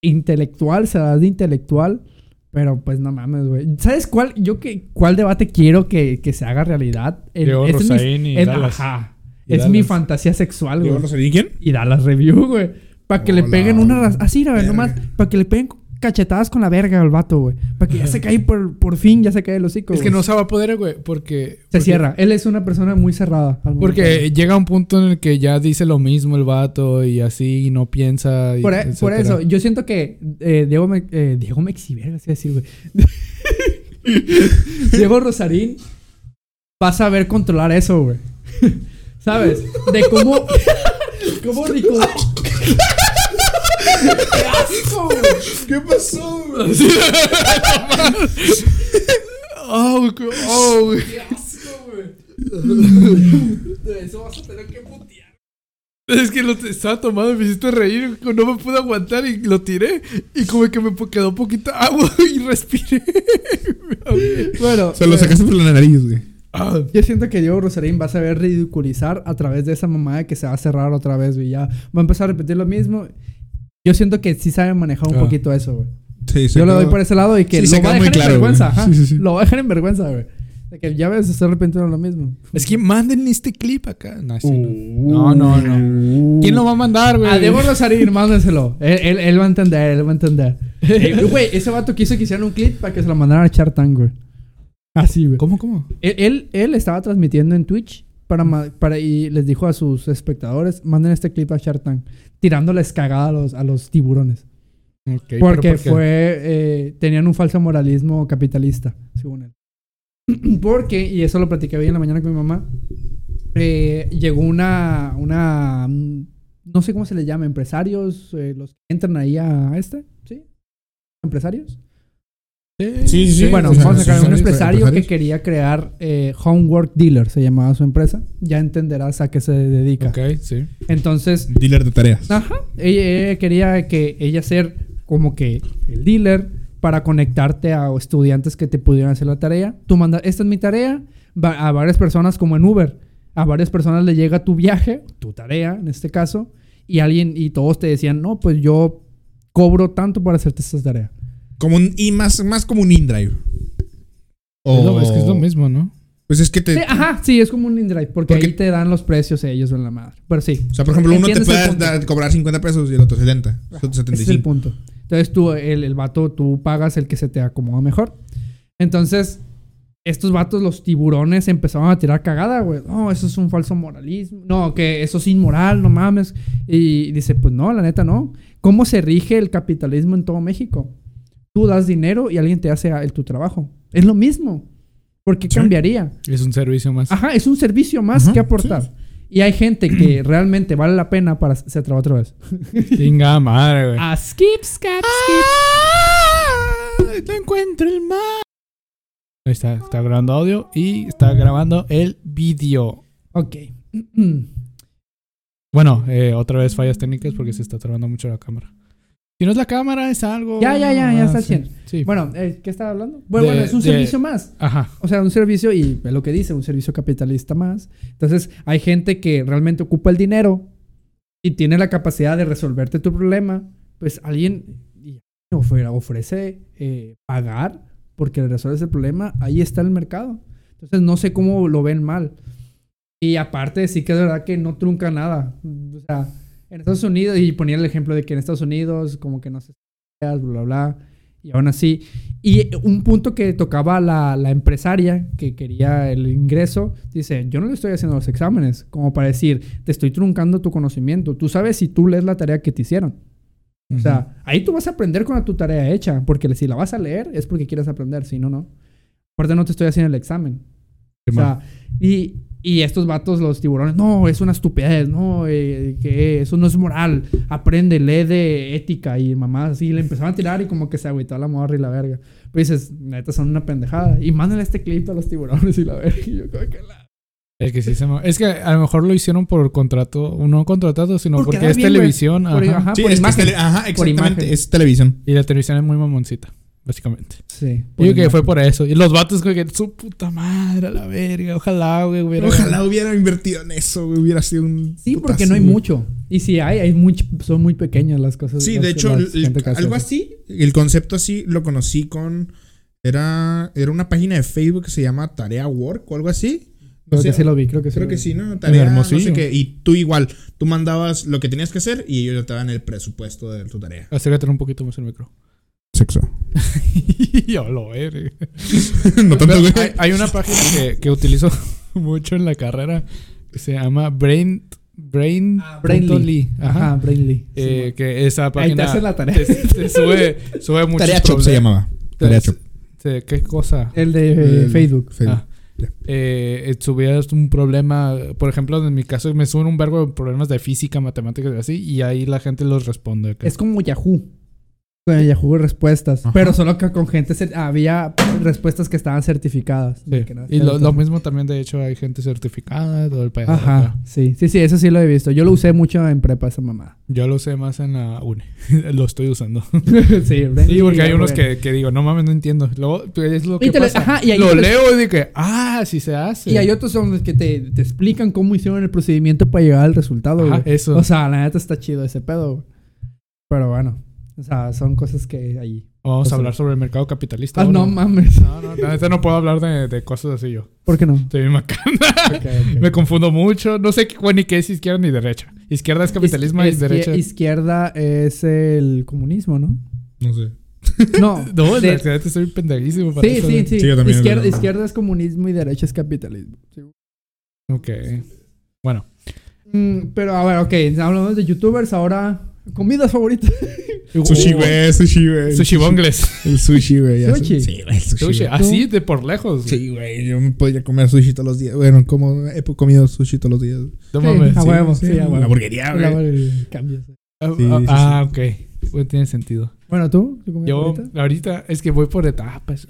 intelectual, se da de intelectual, pero pues no mames, güey. ¿Sabes cuál? Yo que, cuál debate quiero que, que se haga realidad? El- ese es mi- y el- Dallas. Ajá. Y es mi Dallas. fantasía sexual, ¿Diego güey. Rosarín quién? Y da las review, güey. Para que le peguen una... Así, güey, Verga. nomás. Para que le peguen cachetadas con la verga al vato, güey. Para que ya se cae por, por fin, ya se cae el hocico, Es que güey. no se va a poder, güey, porque... Se porque- cierra. Él es una persona muy cerrada. Porque llega un punto en el que ya dice lo mismo el vato y así y no piensa. y Por, e- por eso, yo siento que eh, Diego, Me, eh, Diego Mexiverga, así decir, güey. <laughs> Diego Rosarín va a saber controlar eso, güey. <laughs> ¿Sabes? De cómo. <laughs> cómo rico. ¡Qué asco, güey! ¿Qué pasó? Oh, güey, oh, güey. ¡Qué asco, güey! De eso vas a tener que putear. Es que lo estaba tomando y me hiciste reír. No me pude aguantar y lo tiré. Y como que me quedó poquita agua <laughs> y respiré. Bueno, Se lo eh, sacaste por la nariz, güey. Ah, Yo siento que Diego Rosarín va a saber ridiculizar a través de esa mamada que se va a cerrar otra vez, güey. Ya va a empezar a repetir lo mismo. Yo siento que sí sabe manejar un Ah. poquito eso, güey. Sí, se Yo lo doy por ese lado y que Sí, se lo va a dejar claro, en vergüenza. Sí, sí, sí. Lo va a dejar en vergüenza, güey. De que ya ves, se repente lo mismo. es que manden este clip acá. No, sí, no. no, no, no. ¿Quién lo va a mandar, güey? A Diego Rosarín, mándenselo. Él, él, él va a entender, él va a entender. <laughs> Eh, Güey, ese vato quiso que hicieran un clip para que se lo mandaran a Chartang, güey. Así, güey. ¿Cómo, cómo? Él, él, él estaba transmitiendo en Twitch para, para, y les dijo a sus espectadores, manden este clip a Shark Tank, tirándoles cagada a los, a los tiburones. Ok, pero porque ¿por fue, eh, tenían un falso moralismo capitalista, según él. <clears throat> porque, y eso lo platiqué hoy en la mañana con mi mamá, eh, llegó una, una, no sé cómo se le llama, empresarios, eh, los que entran ahí a este, ¿sí? ¿Empresarios? Sí, sí, sí. bueno, vamos a sacar un empresario que quería crear eh, Homework Dealer, se llamaba su empresa. Ya entenderás a qué se dedica. Ok, sí. Entonces, Dealer de tareas. ajá, ella, ella quería que ella ser como que el dealer para conectarte a estudiantes que te pudieran hacer la tarea. Tú mandas, esta es mi tarea, va a varias personas como en Uber. A varias personas le llega tu viaje, tu tarea en este caso, y alguien, y todos te decían, no, pues yo cobro tanto para hacerte esta tarea. Como un, y más, más como un InDrive. Es, lo- es que es lo mismo, ¿no? Pues es que te. Sí, ajá, sí, es como un InDrive, porque, Porque- ahí te dan los precios ellos en la madre. Pero sí, O sea, por ejemplo, uno te puede cobrar 50 pesos y el otro 70. Ajá, Son ese es el 75. punto. Entonces tú, el, el vato, tú pagas el que se te acomoda mejor. Entonces, estos vatos, los tiburones, empezaron a tirar cagada, güey. No, eso es un falso moralismo. No, que eso es inmoral, no mames. Y dice, pues no, la neta no. ¿Cómo se rige el capitalismo en todo México? Tú das dinero y alguien te hace el, tu trabajo. Es lo mismo. ¿Por qué Sí. cambiaría? Es un servicio más. Ajá, es un servicio más Ajá, que aportar. Y hay gente que <clears throat> realmente vale la pena para... Se traba otra vez. <laughs> Chinga madre, güey. A skip, skip, skip. ¡Ah! No encuentro el mar. Ahí está, está grabando audio y está grabando el vídeo. Ok. <clears throat> Bueno, eh, otra vez fallas técnicas porque se está trabando mucho la cámara. Si no es la cámara, es algo. Ya, ya, ya, ya Ah, está al sí. 100. Sí. Bueno, eh, ¿qué estaba hablando? Bueno, De- bueno, es un de- servicio más. Ajá. O sea, un servicio, y lo que dice, un servicio capitalista más. Entonces, hay gente que realmente ocupa el dinero y tiene la capacidad de resolverte tu problema. Pues alguien ofrece eh, pagar porque le resuelves el problema. Ahí está el mercado. Entonces, no sé cómo lo ven mal. Y aparte, sí que es verdad que no trunca nada. O sea, en Estados Unidos, y ponía el ejemplo de que en Estados Unidos, como que no se bla, bla, bla. Y aún así. Y un punto que tocaba la, la empresaria que quería el ingreso, dice, yo no le estoy haciendo los exámenes, como para decir, te estoy truncando tu conocimiento. Tú sabes si tú lees la tarea que te hicieron. O sea, ahí tú vas a aprender con tu tarea hecha, porque si la vas a leer es porque quieres aprender, si no, no. Aparte no te estoy haciendo el examen. O sea, y, y estos vatos, los tiburones, no, es una estupidez, no, eh, que eso no es moral, aprende, lee de ética y mamás así, le empezaron a tirar y como que se agüitó la morra y la verga. Pero dices, neta, son una pendejada. Y mándale este clip a los tiburones y la verga. Y yo, como que la... Es que sí se Es que a lo mejor lo hicieron por contrato, no contratado, sino Porque es bien, televisión. Por- ajá. ajá, Sí, por es que es imagen. tele- ajá, Por exactamente. imagen. Es televisión. Y la televisión es muy mamoncita, básicamente. Sí. Yo creo que fue por eso. Y los vatos, güey, que su puta madre, a la verga. Ojalá, güey, hubiera. Ojalá hubiera invertido en eso, güey, hubiera sido un. Sí, porque no hay güey. mucho. Y si hay, hay muy, son muy pequeñas las cosas. Sí, las de hecho, la el- algo así, el concepto así lo conocí con. Era, era una página de Facebook que se llama Tarea Work o algo así. No Creo sé, que sí lo vi, creo que sí. Creo lo que vi. sí, ¿no? Tarea, no Hermosillo. sé qué. Y tú igual, tú mandabas lo que tenías que hacer y ellos te daban el presupuesto de tu tarea. Acércate un poquito más el micro. Sexo. Yo lo verga. no tanto, güey. Hay, hay una página que, que utilizo <laughs> mucho en la carrera que se llama Brain. Brain. Ah, Brainly. Ajá. Ajá, Brainly. Eh, Sí, que esa Ahí te página. hacen la tarea. te- te sube, sube muchos Tarea Shop se llamaba. Tarea Shop. ¿Qué cosa? El de eh, El- Facebook. Facebook. Ah. Eh, eh, subías un problema, por ejemplo, en mi caso me suben un verbo de problemas de física, matemáticas y así, y ahí la gente los responde. Es como Yahoo. Con Yahoo respuestas. Ajá. Pero solo que con gente había respuestas que estaban certificadas. Sí. De que no- Y lo, lo mismo también, de hecho, hay gente certificada, todo el pedo. Ajá, acá. sí, sí, sí, eso sí lo he visto. Yo lo usé mucho en prepa esa mamá. Yo lo usé más en la uni. <laughs> lo estoy usando. <laughs> sí, Sí, porque hay unos que, que digo, no mames, no entiendo. Luego, pues, es lo que Y te le- pasa. ajá, y hay lo otros- leo y digo ah, sí se hace. Y hay otros los que te, te explican cómo hicieron el procedimiento para llegar al resultado, Ajá, güey. eso. O sea, la neta está chido ese pedo, güey. Pero bueno, o sea, son cosas que ahí. Vamos a hablar sobre el mercado capitalista. Ah, ahora. no mames. No, no, la neta no puedo hablar de, de cosas así yo. ¿Por qué no? Estoy bien macana. Ok, ok. Me confundo mucho. No sé bueno, ni qué es izquierda ni derecha. Izquierda es capitalismo y derecha. Izquierda es el comunismo, ¿no? No sé. No. <laughs> No, de- en realidad estoy pendejísimo para sí, eso. sí, sí. Sí, yo también, izquierda, no. izquierda es comunismo y derecha es capitalismo. Sí. Ok. Bueno, Mm, pero a ver, ok, hablamos de youtubers, ahora comidas favoritas. <laughs> Sushi, güey, sushi, güey. Sushi bongles. El sushi, güey. Sushi. Sí, güey, el sushi. Así de por lejos. Sí, güey. Yo me podría comer sushi todos los días. Bueno, como he comido sushi todos los días. No Sí, mames. a huevo, sí, a huevo. La hamburguería, güey. sí. Ah, ah, ah, ok. Bueno, tiene sentido. Bueno, ¿tú? ¿Tu comida Yo, favorita? ahorita, es que voy por etapas.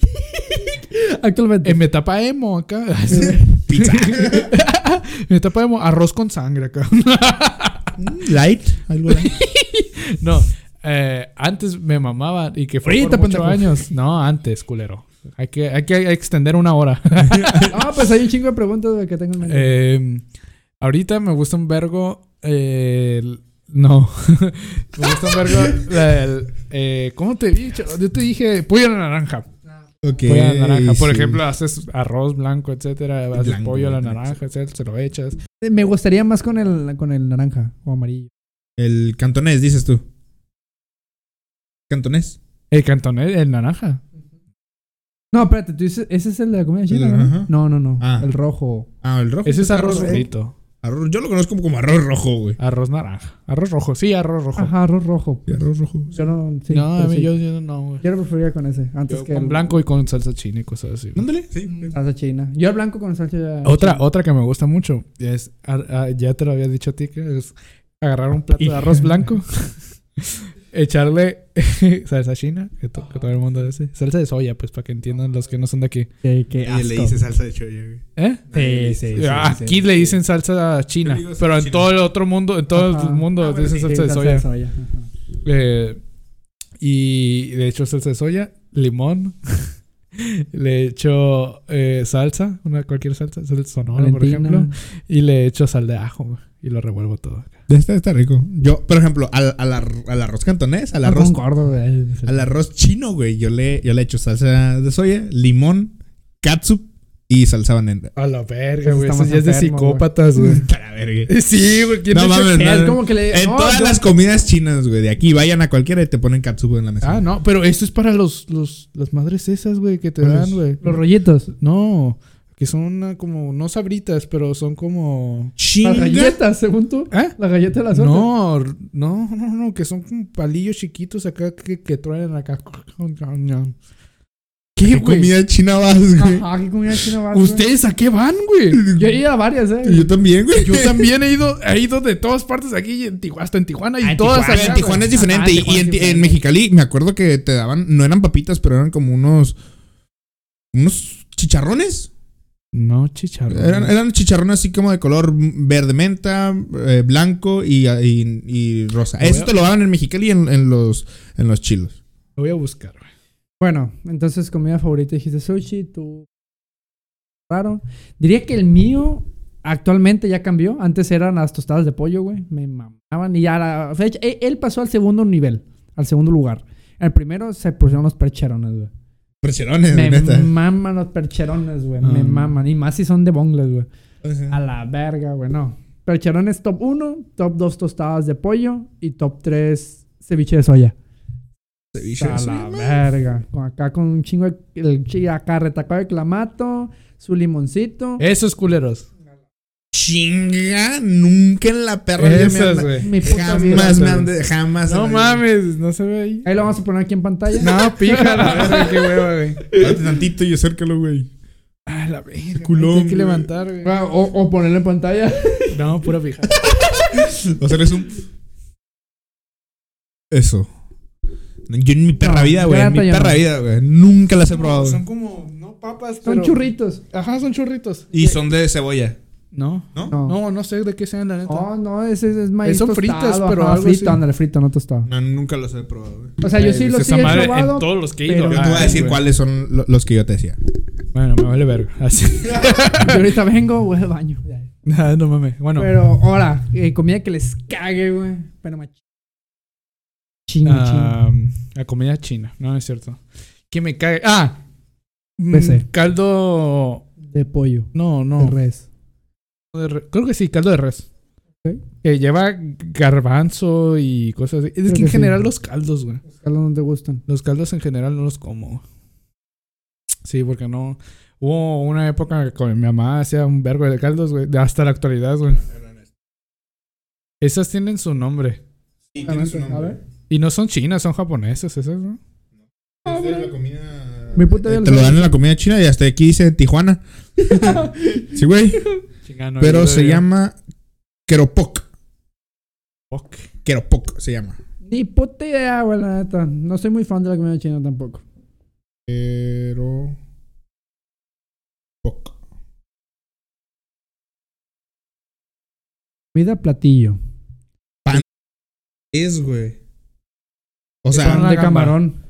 <laughs> Actualmente. En mi etapa emo acá. <laughs> Pizza. en mi etapa emo, arroz con sangre acá. Light. Algo light. <laughs> no, eh, antes me mamaba y que fue por pendejo. años. No, antes, culero. Hay que, hay que extender una hora. <laughs> <laughs> Ah, pues hay un chingo de preguntas que tengo en. Eh, ahorita me gusta un vergo. eh, no. me gusta un vergo. la- el, eh, ¿Cómo te he dicho? Yo te dije pollo a la naranja. Ok. Pollo a la naranja. Por sí. ejemplo, haces arroz blanco, etcétera. Haces Blanco, pollo a la naranja, etcétera. Se lo echas. Me gustaría más con el, con el naranja o amarillo. El cantonés, dices tú. ¿Cantonés? El cantonés, el naranja. No, espérate, tú dices, ese es el de la comida china, ¿no? No, no, no. Ah. El rojo. Ah, el rojo. Ese es arroz rojo. frito. Arroz- Yo lo conozco como, como arroz rojo, güey. Arroz naranja. Arroz rojo. Sí, arroz rojo. Ajá, arroz rojo. Sí, arroz rojo. Yo no, sí, no, a pero mí sí. yo, yo no, güey. Yo lo preferiría con ese, antes Yo que con el blanco y con salsa china y cosas así. Ándale. Sí. salsa china. Yo el blanco con salsa Otra, china. otra que me gusta mucho es, ah, ah, ya te lo había dicho a ti, que es agarrar un plato de arroz <laughs> blanco, <laughs> echarle <laughs> salsa china, que, to- que todo el mundo dice, salsa de soya, pues para que entiendan los que no son de aquí. Qué, qué asco. le dice salsa de choya, güey. ¿Eh? Sí, sí, sí, Ah, sí, aquí sí. le dicen salsa china, pero en todo el otro mundo, en todo Ajá. el mundo Ah, bueno, dicen sí, salsa Sí, de soya. Eh, y de hecho salsa de soya, limón. <laughs> le echo eh, salsa, una cualquier salsa, salsa sonora, por ejemplo. Y le echo sal de ajo güey, y lo revuelvo todo. Está, está rico. Yo, por ejemplo, al, al, ar- al arroz cantonés, al arroz, concordo, güey. al arroz chino, güey, yo le, yo le echo salsa de soya, limón, catsup y salsa banana. A la verga, güey. Eso ya es de psicópatas, güey. <laughs> La verga. <laughs> Sí, güey. ¿quién No mames, Es no. como que le... En no, todas yo- las comidas chinas, güey, de aquí vayan a cualquiera y te ponen catsup en la mesa. Ah, no, pero esto es para los, los, las madres esas, güey, que te dan, güey. Los rollitos. No, que son ah, como, no sabritas, pero son como... Las galletas, según tú. ¿Eh? La galleta de la suerte. No, no, no, no, que son como palillos chiquitos acá que, que truenan acá. ¿Qué, ¿Qué güey? comida china vas, güey? Ajá, ¿qué comida china vas? ¿Ustedes a qué van, güey? Yo he ido a varias, ¿eh? Yo también, güey. Yo también he ido, he ido de todas partes aquí, en Tijuana, hasta en Tijuana y Ah, en todas Tijuana, en Tijuana es diferente. Ajá, y- Tijuana y en, en. Mexicali me acuerdo que te daban, no eran papitas, pero eran como unos. unos chicharrones. No, chicharrón. Eran, eran chicharrones así como de color verde menta, eh, blanco y, y- y rosa. Lo Eso a- te lo daban en Mexicali y en, en los, en los chilos. Lo voy a buscar, güey. Bueno, entonces comida favorita dijiste sushi, tú... Raro. Diría que el mío actualmente ya cambió. Antes eran las tostadas de pollo, güey. Me mamaban. Y ya la fecha... Él, él pasó al segundo nivel. Al segundo lugar. El primero se pusieron los percherones, güey. Presiones, Me neta. maman los percherones, güey. Me Ah. maman. Y más si son de bongles, güey. Ajá. A la verga, güey. No. Percherones top 1, top 2 tostadas de pollo y top 3 ceviche de soya. Ceviche, A sí, la ma. verga. Con acá con un chingo de. El, acá retacado de clamato, su limoncito. Esos culeros. Chinga, nunca en la perra vida me Esas, han- güey. Mi puta vida. Jamás me han de- jamás. No mames, no se ve ahí. Ahí lo vamos a poner aquí en pantalla. No, <laughs> pija la verga, qué hueva, güey. Date tantito y acércalo, güey. Ah, la verga. Culón, Hay que levantar, güey. Ah, O, o ponerlo en pantalla. <laughs> No, pura pija. O hacerles un. Eso. Yo en mi perra No, vida, güey. En mi perra no. vida, güey. Nunca las he probado. Son como, no papas, Son pero- churritos. Ajá, son churritos. Y son de cebolla. No. ¿No? No. No, sé de qué sean, la neta. No, no, ese es, es maíz Son tostado, fritos, pero ajá, algo frito, así. ándale, frito, no tostado. No, nunca los he probado, güey. O sea, yo sí Eh, los sí he madre probado. En todos los que he pero- ido. Yo te voy a decir güey. cuáles son lo- los que yo te decía. Bueno, me vale verga. <laughs> Así. Yo ahorita vengo, voy al baño. Ah, no mames. Bueno. Pero ahora, eh, comida que les cague, güey. Pero mach... Chingo, ah, la comida china. No, es cierto. Que me cae. Ah. mm, PC. Caldo. De pollo. No, no. De res. De Creo que sí, caldo de res. Que lleva garbanzo y cosas así. Es Creo que que en sí. general los caldos, güey. Los caldos no te gustan. Los caldos en general no los como. Sí, porque no. Hubo una época que con mi mamá hacía un vergo de caldos, güey. Hasta la actualidad, güey. Esas tienen su nombre. Sí, tiene su nombre. A ver. Y no son chinas, son japonesas esas, ¿no? Es de la comida. Mi puta Eh, te lo dan en la comida china y hasta aquí dice Tijuana. <laughs> sí, güey. <laughs> Pero se llama Keropok. Ok. Keropok se llama. Ni puta idea, güey, la neta. No soy muy fan de la comida china tampoco. Keropok. Comida platillo. Es, güey. O Pan sea, la de camarón.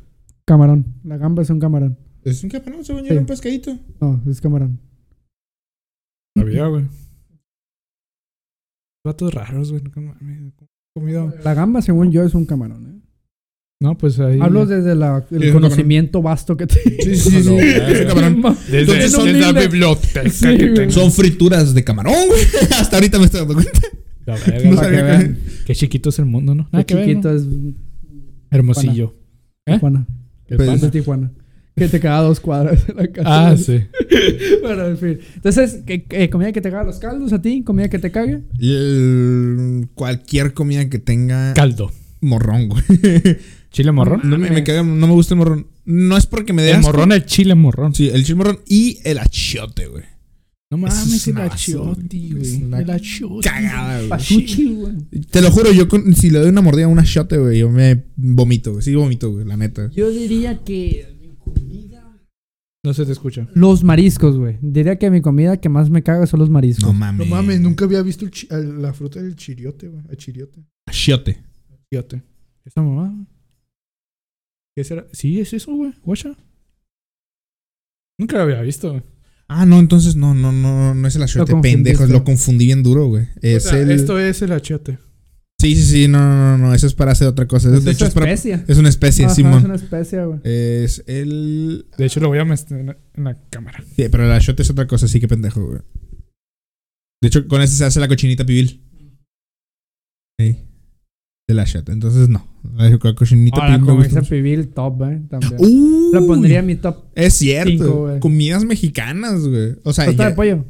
Camarón. La gamba es un camarón. es un camarón, según yo, Sí. era un pescadito. No, es camarón. Sabía, güey. Vatos raros, güey. Comida. La gamba, según yo, es un camarón. ¿eh? No, pues ahí. Hablo desde la- el conocimiento vasto que te. Sí, sí, sí. <laughs> Es un camarón. Desde, Entonces son desde la biblioteca Sí, que güey. tengo. Son frituras de camarón, güey. <laughs> Hasta ahorita me estoy dando cuenta. La verga, No para sabía que vean. Qué chiquito es el mundo, ¿no? Nada Qué que chiquito ¿no? es Hermosillo. ¿Eh? Tijuana. El Pues- pan. Es de Tijuana. Que te queda a dos cuadras de la casa. Ah, sí. <laughs> bueno, en fin. Entonces, ¿qué, qué- comida que te caga los caldos a ti? ¿Comida que te cague? El- cualquier comida que tenga Caldo. morrón, güey. <laughs> Chile morrón. No me, me caga- no me gusta el morrón. No es porque me dé El asco. morrón, el chile morrón. Sí, el chile morrón y el achiote, güey. No mames, es el achiote, güey. El achiote. Cagada, güey. Pachuchi, güey. Te lo juro, yo con- si le doy una mordida a un achiote, güey, yo me vomito, güey. Sí, vomito, güey, la neta. Yo diría que comida. No se te escucha. Los mariscos, güey. Diría que mi comida que más me caga son los mariscos. No mames. No mames, nunca había visto el chi- el- la fruta del chiriote, güey. El chiriote. Achiote. Chiriote. ¿Esa mamá? ¿Qué será? Sí, es eso, güey. Guacha. Nunca lo había visto, güey. Ah, no, entonces no, no, no, no es el achiote, Lo confundiste. pendejos. Lo confundí bien duro, güey. O Es sea, el. Esto es el achiote. Sí, sí, sí, no, no, no, no, eso es para hacer otra cosa. Es de hecho, una es, para- especia. es una especie, Ajá, Simón. Es una especia, güey. Es el. De hecho, lo voy a meter en la, en la cámara. Sí, pero el achiote es otra cosa, sí que pendejo, güey. De hecho, con ese se hace la cochinita pibil. Sí. El achiote. Entonces, no. La co- cochinita Ahora, pibil pibil, top, ¿eh? También. Uy, La pondría en mi top. Es cierto. cinco, güey. Comidas mexicanas, güey. O sea, ya- de pollo.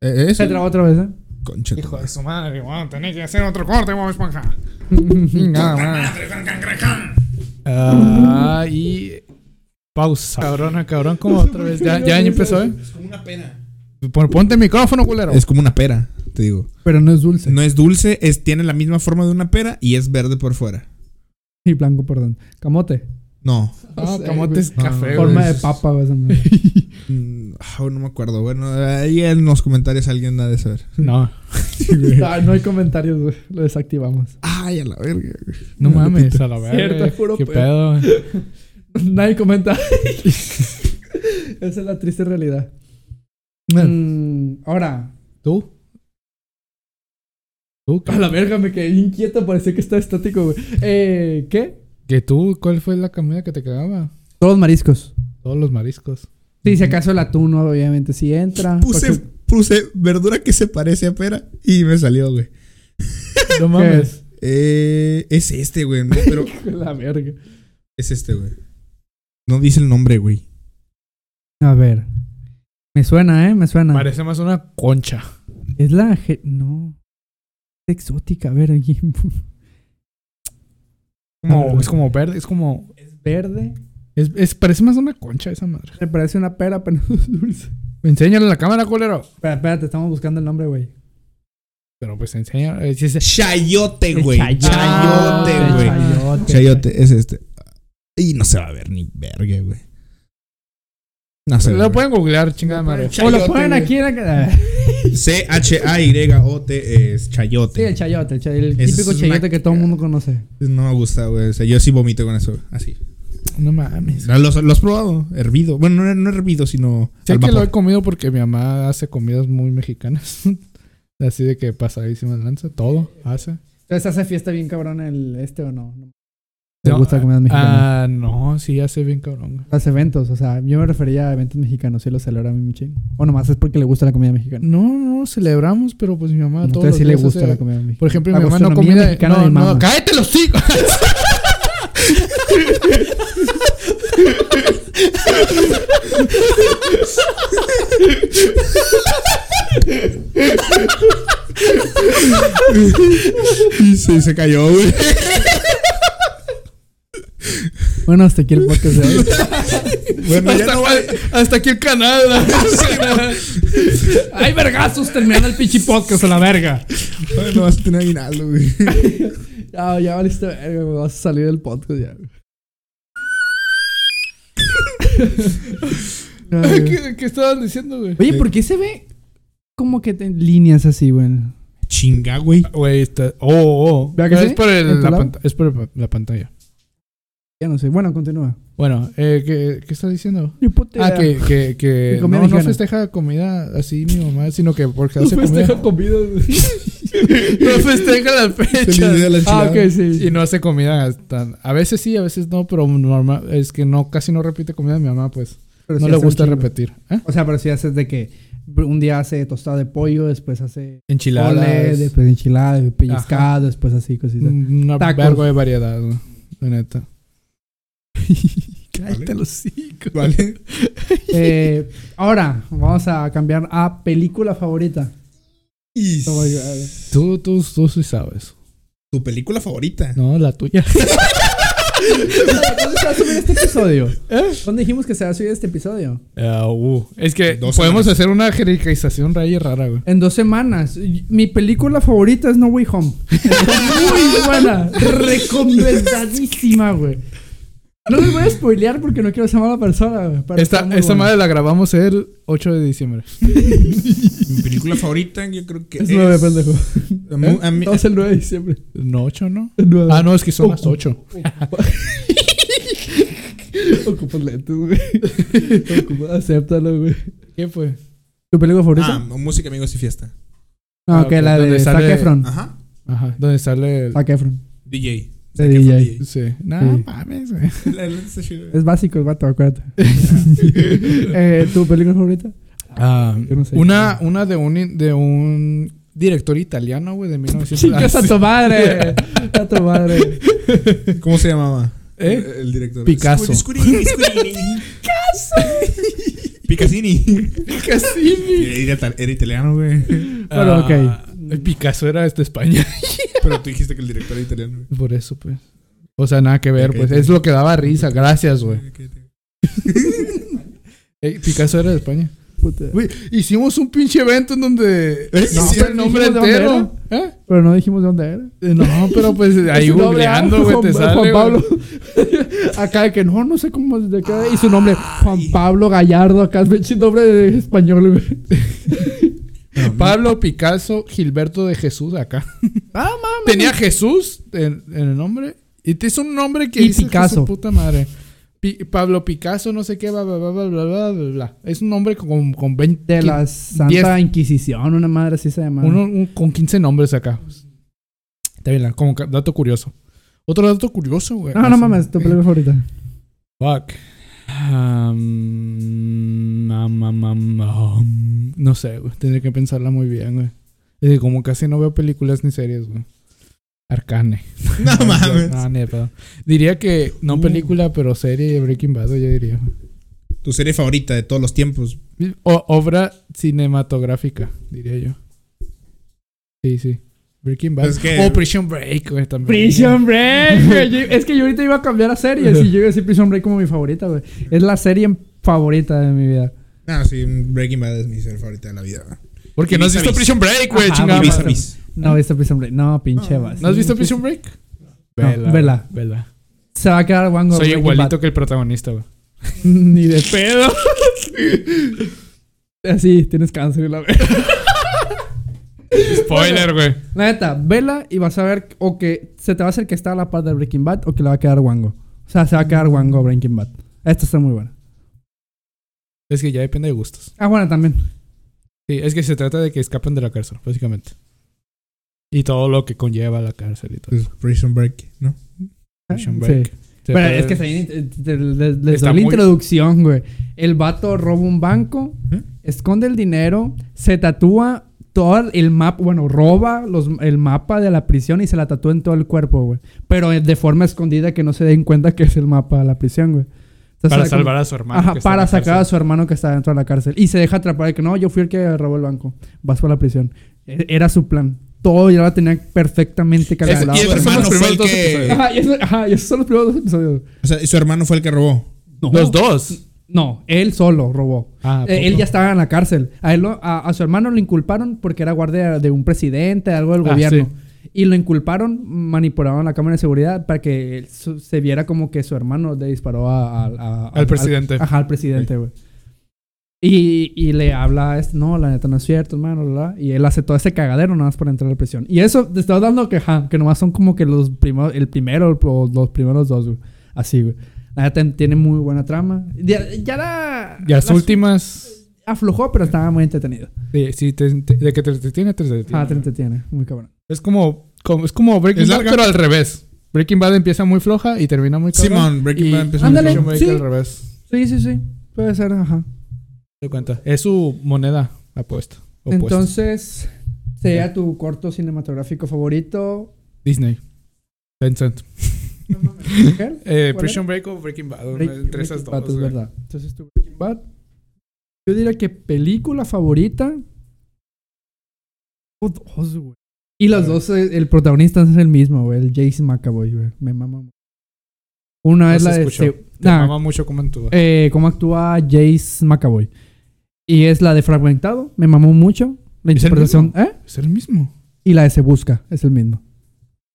eh, eso. Se traba otra vez, ¿eh? Concha Hijo de su madre, weón. Tenéis que hacer otro corte, Bob Esponja. <laughs> Ah, y. Pausa. Cabrona, cabrón, como <laughs> otra vez. Ya, ya empezó, ¿eh? Es como una pena. Pon- Ponte el micrófono, culero. Es como una pera, te digo. Pero no es dulce. No es dulce, es, tiene la misma forma de una pera y es verde por fuera. Y blanco, perdón. Camote. No. No, sé, camote es güey. café. Forma de papa, güey. esa madre. <laughs> Mm, ah, no me acuerdo. Bueno, ahí en los comentarios alguien ha de saber. <laughs> No, Ah, no hay comentarios, güey. Lo desactivamos. Ay, a la verga. güey. no mames, a la verga. Cierto, puro ¿Qué pedo. pedo? <laughs> Nadie comenta. Esa es la triste realidad. Mm, ahora. ¿Tú? ¿Tú? A la verga, me quedé inquieto. Parecía que estaba estático, güey. Eh, ¿Qué? ¿Que tú? ¿Cuál fue la comida que te cagaba? Todos los mariscos. Todos los mariscos. Sí, si acaso el atún, obviamente, sí entra. Puse, porque- puse verdura que se parece a pera y me salió, güey. No ¿Qué mames. es? Eh, es este, güey. No, pero <laughs> La verga. es este, güey. No dice el nombre, güey. A ver. Me suena, ¿eh? Me suena. Parece más una concha. Es la... No. Es exótica. A ver, aquí. <laughs> Como, es como verde, es como. Es verde. Es, es- parece más una concha esa madre. Me parece una pera, pero no es dulce. Enséñale a la cámara, culero. Espera, espérate. Estamos buscando el nombre, güey. Pero pues enseña. eh. Chayote, güey. chayote. Güey. chayote. Chayote, es este. Y no se va a ver ni verga, güey. No. Lo pueden googlear, chingada madre. O lo Chayote, ponen aquí en la... C-H-A-Y-O-T <laughs> es Sí, chayote. el chayote, el, chay- el Es típico una chayote que todo el mundo conoce. No me gusta, güey. O sea, yo sí vomito con eso. Así. No mames. ¿Los, los has probado? Hervido. Bueno, no, no hervido, sino. Sé al que lo he comido porque mi mamá hace comidas muy mexicanas. <laughs> Así de que pasadísima lanza. Todo hace. Entonces hace fiesta bien cabrón el este o no. No. ¿Te No, gusta la comida mexicana? Ah, no, sí hace bien cabrón. Los eventos, o sea, yo me refería a eventos mexicanos, sí lo celebra mi chingo. O nomás es porque le gusta la comida mexicana. No, no, celebramos, pero pues mi mamá todo. Entonces sí le gusta la comida mexicana. Por ejemplo, La mi mamá no comida. mexicana No, de no, mama. cállate los hijos. <laughs> Y se, se cayó, güey. Bueno, hasta aquí el podcast de hoy. <laughs> Bueno, ya hasta, no va. hasta aquí el canal. ¡Ay, vergazos! Terminando el pinche podcast a la verga. No vas a tener aguinaldo, güey. <laughs> Ya, ya valiste verga, güey. Vas a salir del podcast ya. güey. <laughs> ¿Qué, ¿Qué estaban diciendo, güey? Oye, ¿por qué se ve como que te- líneas así, güey? Chinga, güey. Güey, está. Oh, oh. ¿Verdad que Es sí? por, el- ¿En la, es por la pantalla. Ya no sé. Bueno, continúa. Bueno, eh, ¿qué, ¿qué estás diciendo? Ni puta Ah, idea. que, que, que comida no, no mexicana. festeja comida así mi mamá, sino que porque hace No comida. festeja comida, <laughs> no festeja las Feliz día de fechas. la Ah, enchilada. ok, sí. Y no hace comida tan. A veces sí, a veces no, pero normal, es que no, casi no repite comida de mi mamá, pues. Pero no sí le hace un gusta chingo. repetir. ¿Eh? O sea, pero si haces de que un día hace tostado de pollo, después hace Enchiladas. Después enchilada, pellizcado, después así, cositas. Una Tacos. vergo de variedad, la neta. <laughs> Cállate los hijos. Vale. <laughs> Eh, ahora, vamos a cambiar a película favorita. Y. Tú, tú, tú sí sabes. tu película favorita. No, la tuya. <laughs> ¿Dónde se va a subir este episodio? ¿Dónde dijimos que se va a subir este episodio? Ah, uh. Es que podemos semanas. hacer una jericaización raya rara, güey. En dos semanas. Mi película favorita es No Way Home. Muy buena. Recomendadísima, güey. No les voy a spoilear porque no quiero ser mala persona, Esta, esta madre la grabamos el 8 de diciembre. Mi película favorita, yo creo que Es es. 9, pendejo. A mí- a mí- Estamos el 9 de diciembre. No, 8, ¿no? El 9. Ah, no, es que son las 8. <laughs> Ocupas lentes, güey. Ocupas- Acéptalo, güey. ¿Qué fue? ¿Tu película favorita? Ah, música, amigos y fiesta. Ah, ah, ok, ok, la de Zac Efron. Ajá. Ajá, donde sale el... Zac Efron. DJ. De DJ. Sí. No, Sí. mames, güey. <laughs> Es básico el vato, acuérdate. <laughs> eh, ¿Tu película favorita? Ah, Yo no sé. una, una de un, de un director italiano, güey, de 1900. ¡Chicas a tu madre! <laughs> ¡A tu madre! ¿Cómo se llamaba? ¿Eh? El, el director. Picasso. Scurini, Scurini. Picassini. Cassini. Era, tal- era italiano, güey. Bueno, ok. El Picasso era de España. <laughs> Pero tú dijiste que el director era italiano. güey. Por eso, pues. O sea, nada que ver, pues. Es lo que daba risa. Gracias, güey. <laughs> Picasso era de España. Puta. Güey, hicimos un pinche evento en donde. <laughs> No, pero el nombre entero. ¿Eh? Pero no dijimos de dónde era. Eh, No, pero pues ahí nombre, ah, googleando, güey, te Juan- sale. Juan. Pablo. acá de que no, no sé cómo de qué. Y su nombre, Juan Pablo Gallardo. Acá es pinche nombre de español, güey. Pablo Picasso Gilberto de Jesús acá. Ah, mami. Tenía Jesús en, el nombre. Y te un nombre que dice Picasso. Puta madre. Pablo Picasso, no sé qué, bla, bla, bla, bla, bla, bla. Es un nombre con, con 20. De la Santa Inquisición, una madre así se llama. Uno, con 15 nombres acá. Está bien, como dato curioso. Otro dato curioso, güey. Ah, no, no mames, tu eh. película favorita. Fuck. Um, no sé, güey. Tendría que pensarla muy bien, güey. Es que como casi no veo películas ni series, güey. Arcane. <laughs> <laughs> No mames. No, ni de pedo. Diría que no Uh. película, pero serie de Breaking Bad, yo diría. Tu serie favorita de todos los tiempos. O- obra cinematográfica, diría yo. Sí, sí. Breaking Bad. Es que- O Prison Break, güey, también. Prison Break, güey. Es que yo ahorita iba a cambiar a series y <laughs> yo iba a decir Prison Break como mi favorita, güey. Es la serie favorita de mi vida. Ah, sí, Breaking Bad es mi serie favorita de la vida. Porque no has visto vis. Prison Break, güey, chingada. No, ¿viste Prison Break? No, pinche No. vas. ¿No has visto Prison Break? No, vela. Vela. Se va a quedar Wango. Soy Breaking igualito que el protagonista, güey. <laughs> Ni de pedo. <laughs> Así, tienes cáncer, la verdad. Spoiler, güey. La neta, vela y vas a ver o que se te va a hacer que está a la par de Breaking Bad o que le va a quedar Wango. O sea, se va a quedar Wango Breaking Bad. Esta está muy buena. Es que ya depende de gustos. Ah, bueno, también. Sí, es que se trata de que escapen de la cárcel, básicamente. Y todo lo que conlleva la cárcel y todo Pues, eso. Prison Break, ¿no? Prison Sí. Break. Se Pero puede- es que se eh, les, les Está doy la muy- introducción, güey. El vato roba un banco, esconde el dinero, se tatúa todo el mapa, bueno, roba los, el mapa de la prisión y se la tatúa en todo el cuerpo, güey. Pero de forma escondida que no se den cuenta que es el mapa de la prisión, güey. Entonces, para como- salvar a su hermano. Ajá, que está en para la sacar a su hermano que está dentro de la cárcel. Y se deja atrapar de que no, yo fui el que robó el banco. Vas por la prisión. E- Era su plan. Todo ya lo tenía perfectamente calculado. y su esos son los primeros dos que. episodios. Ajá, y, eso- ajá, y esos son los primeros dos episodios. O sea, su hermano fue el que robó. Los dos. No, él solo robó. Ah, Eh, él ya estaba en la cárcel. A, él lo- a, a su hermano lo inculparon porque era guardia de un presidente, algo del Ah, gobierno. sí. Y lo inculparon, manipularon la cámara de seguridad para que su- se viera como que su hermano le disparó a- a- a- Al presidente. ajá, al presidente, güey. Y, y le habla, este, no, la neta no es cierto, hermano, bla, bla", Y él hace todo ese cagadero nomás para entrar a la prisión. Y eso te estoy dando que, ajá, que nomás son como que los primeros, el primero o los primeros dos, güey. Así, güey. La neta tiene muy buena trama. Ya, ya la... Y las las- últimas. Aflojó, pero estaba muy entretenido. Sí, sí, te- te- de que te entretiene, te entretiene. Ah, te entretiene. Muy cabrón. Es como, como, es como Breaking Es Bad, larga. pero al revés. Breaking Bad empieza muy floja y termina muy cabrón. Simón, Breaking y Bad empezó Ándale, Prison Break sí. al revés. Sí, sí, sí. Puede ser, ajá. Te cuenta. Es su moneda apuesta. opuesta. Entonces, sería tu corto cinematográfico favorito. Disney. Tencent. ¿Qué? <laughs> Eh, ¿Cuál Prison Break o Breaking Bad. Break- entre esas Breaking Bad, dos. es verdad. Entonces, tu Breaking Bad. Yo diría que película favorita. Oh, dos, güey. Y los A ver. dos, eh, el protagonista es el mismo, güey. El Jason McAvoy, güey. Me mama. mucho. Una No es la de. se- Te nah, mama mucho cómo actúa. eh, cómo actúa Jace McAvoy. Y es la de Fragmentado. Me mamó mucho. La ¿Es el interpretación. ¿Eh? Es el mismo. Y la de Se Busca. Es el mismo.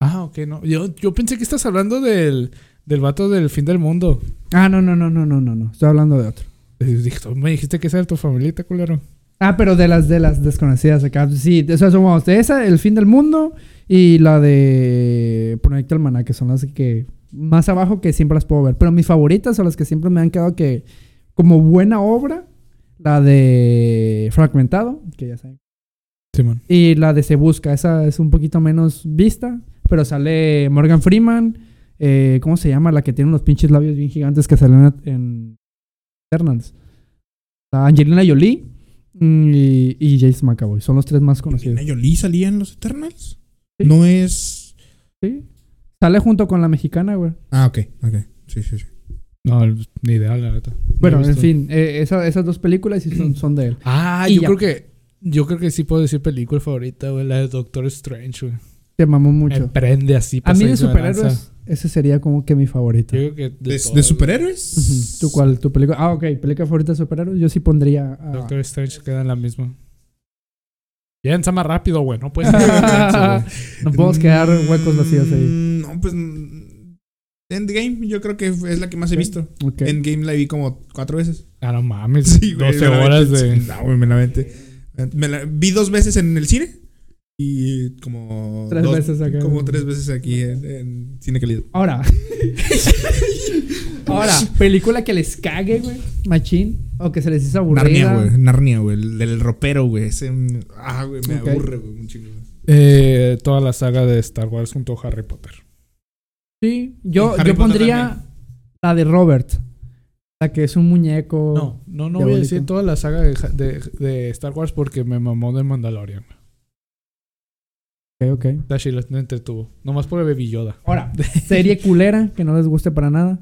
Ah, ok, no. Yo, yo pensé que estás hablando del, del vato del fin del mundo. Ah, no, no, no, no, no, no. no. Estoy hablando de otro. Dije, me dijiste que esa era tu familita, culero. Ah, pero de las de las desconocidas acá. Sí, o sea, somos de esa, El fin del mundo. Y la de Proyecto Almaná, que son las que más abajo que siempre las puedo ver. Pero mis favoritas son las que siempre me han quedado que, como buena obra, la de Fragmentado, que ya saben. Simón. Y la de Se Busca, esa es un poquito menos vista, pero sale Morgan Freeman. eh, ¿Cómo se llama? La que tiene unos pinches labios bien gigantes que salió en, en Eternals. Angelina Jolie mm, y, y Jace McAvoy. Son los tres más conocidos. ¿Angelina Jolie salía en los Eternals? Sí. No es. Sí. Sale junto con la mexicana, güey. Ah, ok, ok. Sí, sí, sí. No, ni idea, la neta. No Bueno, en fin, eh, esa- esas dos películas sí son, <clears throat> son de él. Ah, Y yo ya. creo que. Yo creo que sí puedo decir película favorita, güey. La de Doctor Strange, güey. Te mamó Me mucho. prende así. A mí de superhéroes, ese sería como que mi favorito. Yo creo que. ¿De, superhéroes? Ujú. ¿Tú cuál? ¿Tu película? Ah, ok. ¿Película favorita de superhéroes? Yo sí pondría... a- Doctor Strange queda en la misma. Piensa más rápido, güey. No puedes. <laughs> No podemos quedar huecos vacíos ahí. Mm, No, pues. mm, Endgame, yo creo que es la que más he visto. Ok. Endgame la vi como cuatro veces. ah, no mames. Sí, güey, 12 me la horas de. No, güey, me la. Me la vi dos veces en el cine. Y como. Tres dos- veces acá. Como tres veces aquí en, en Cine Cálido. Ahora. <laughs> Ahora, película que les cague, güey. Machín. O que se les hizo aburrida. Narnia, güey. Narnia, güey. El del ropero, güey. Ese. mm, Ah, güey, me aburre, güey. Un chingo. güey. Eh, toda la saga de Star Wars junto a Harry Potter. Sí. Yo, yo Potter pondría la de Robert. La que es un muñeco. No, no, no voy a Diabólico. decir toda la saga de, de- de Star Wars porque me mamó de Mandalorian. Ok, ok. La Sheila me entretuvo. Nomás por el Baby Yoda. Ahora, <laughs> serie culera que no les guste para nada.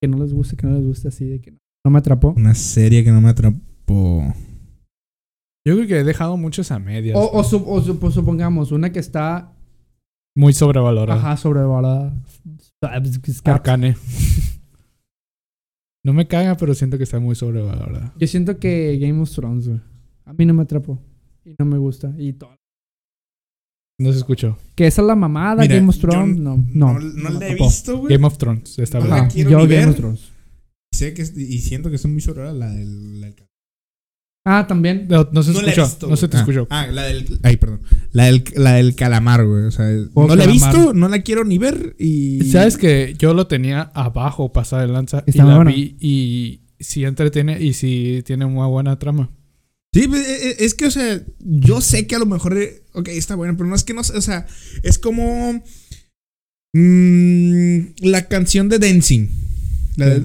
Que no les guste, que no les guste así de que no, no me atrapó. Una serie que no me atrapó. Yo creo que he dejado muchos a medias. O, o, pues supongamos, una que está Muy sobrevalorada. ajá, sobrevalorada. Arcane. <laughs> no me caga, pero siento que está muy sobrevalorada. Yo siento que Game of Thrones, güey. A mí no me atrapó. Y no me gusta. Y todo. No se escuchó. Que esa es la mamada, Mira, Game of yo Thrones. No, no. No, no la he visto, güey. Game of Thrones, esta vez. Ajá, quiero yo ni Game ver. of Thrones. Sé que es- y siento que está muy sobre la del. La del Ah, también. No, no se no la he escuchó. visto, no se te Ah, escuchó. Ah, la del. Ay, perdón. La del, la del calamar, güey. O sea, Juego no la he visto, no la quiero ni ver. Y. Sabes que yo lo tenía abajo pasada de lanza y Está la buena. vi y sí entretiene y sí tiene una buena trama. Sí, pues, eh, eh, es que, o sea, yo sé que a lo mejor. eh, Ok, está bueno, pero no es que no. O sea, es como. mm, la canción de Dancing. La de-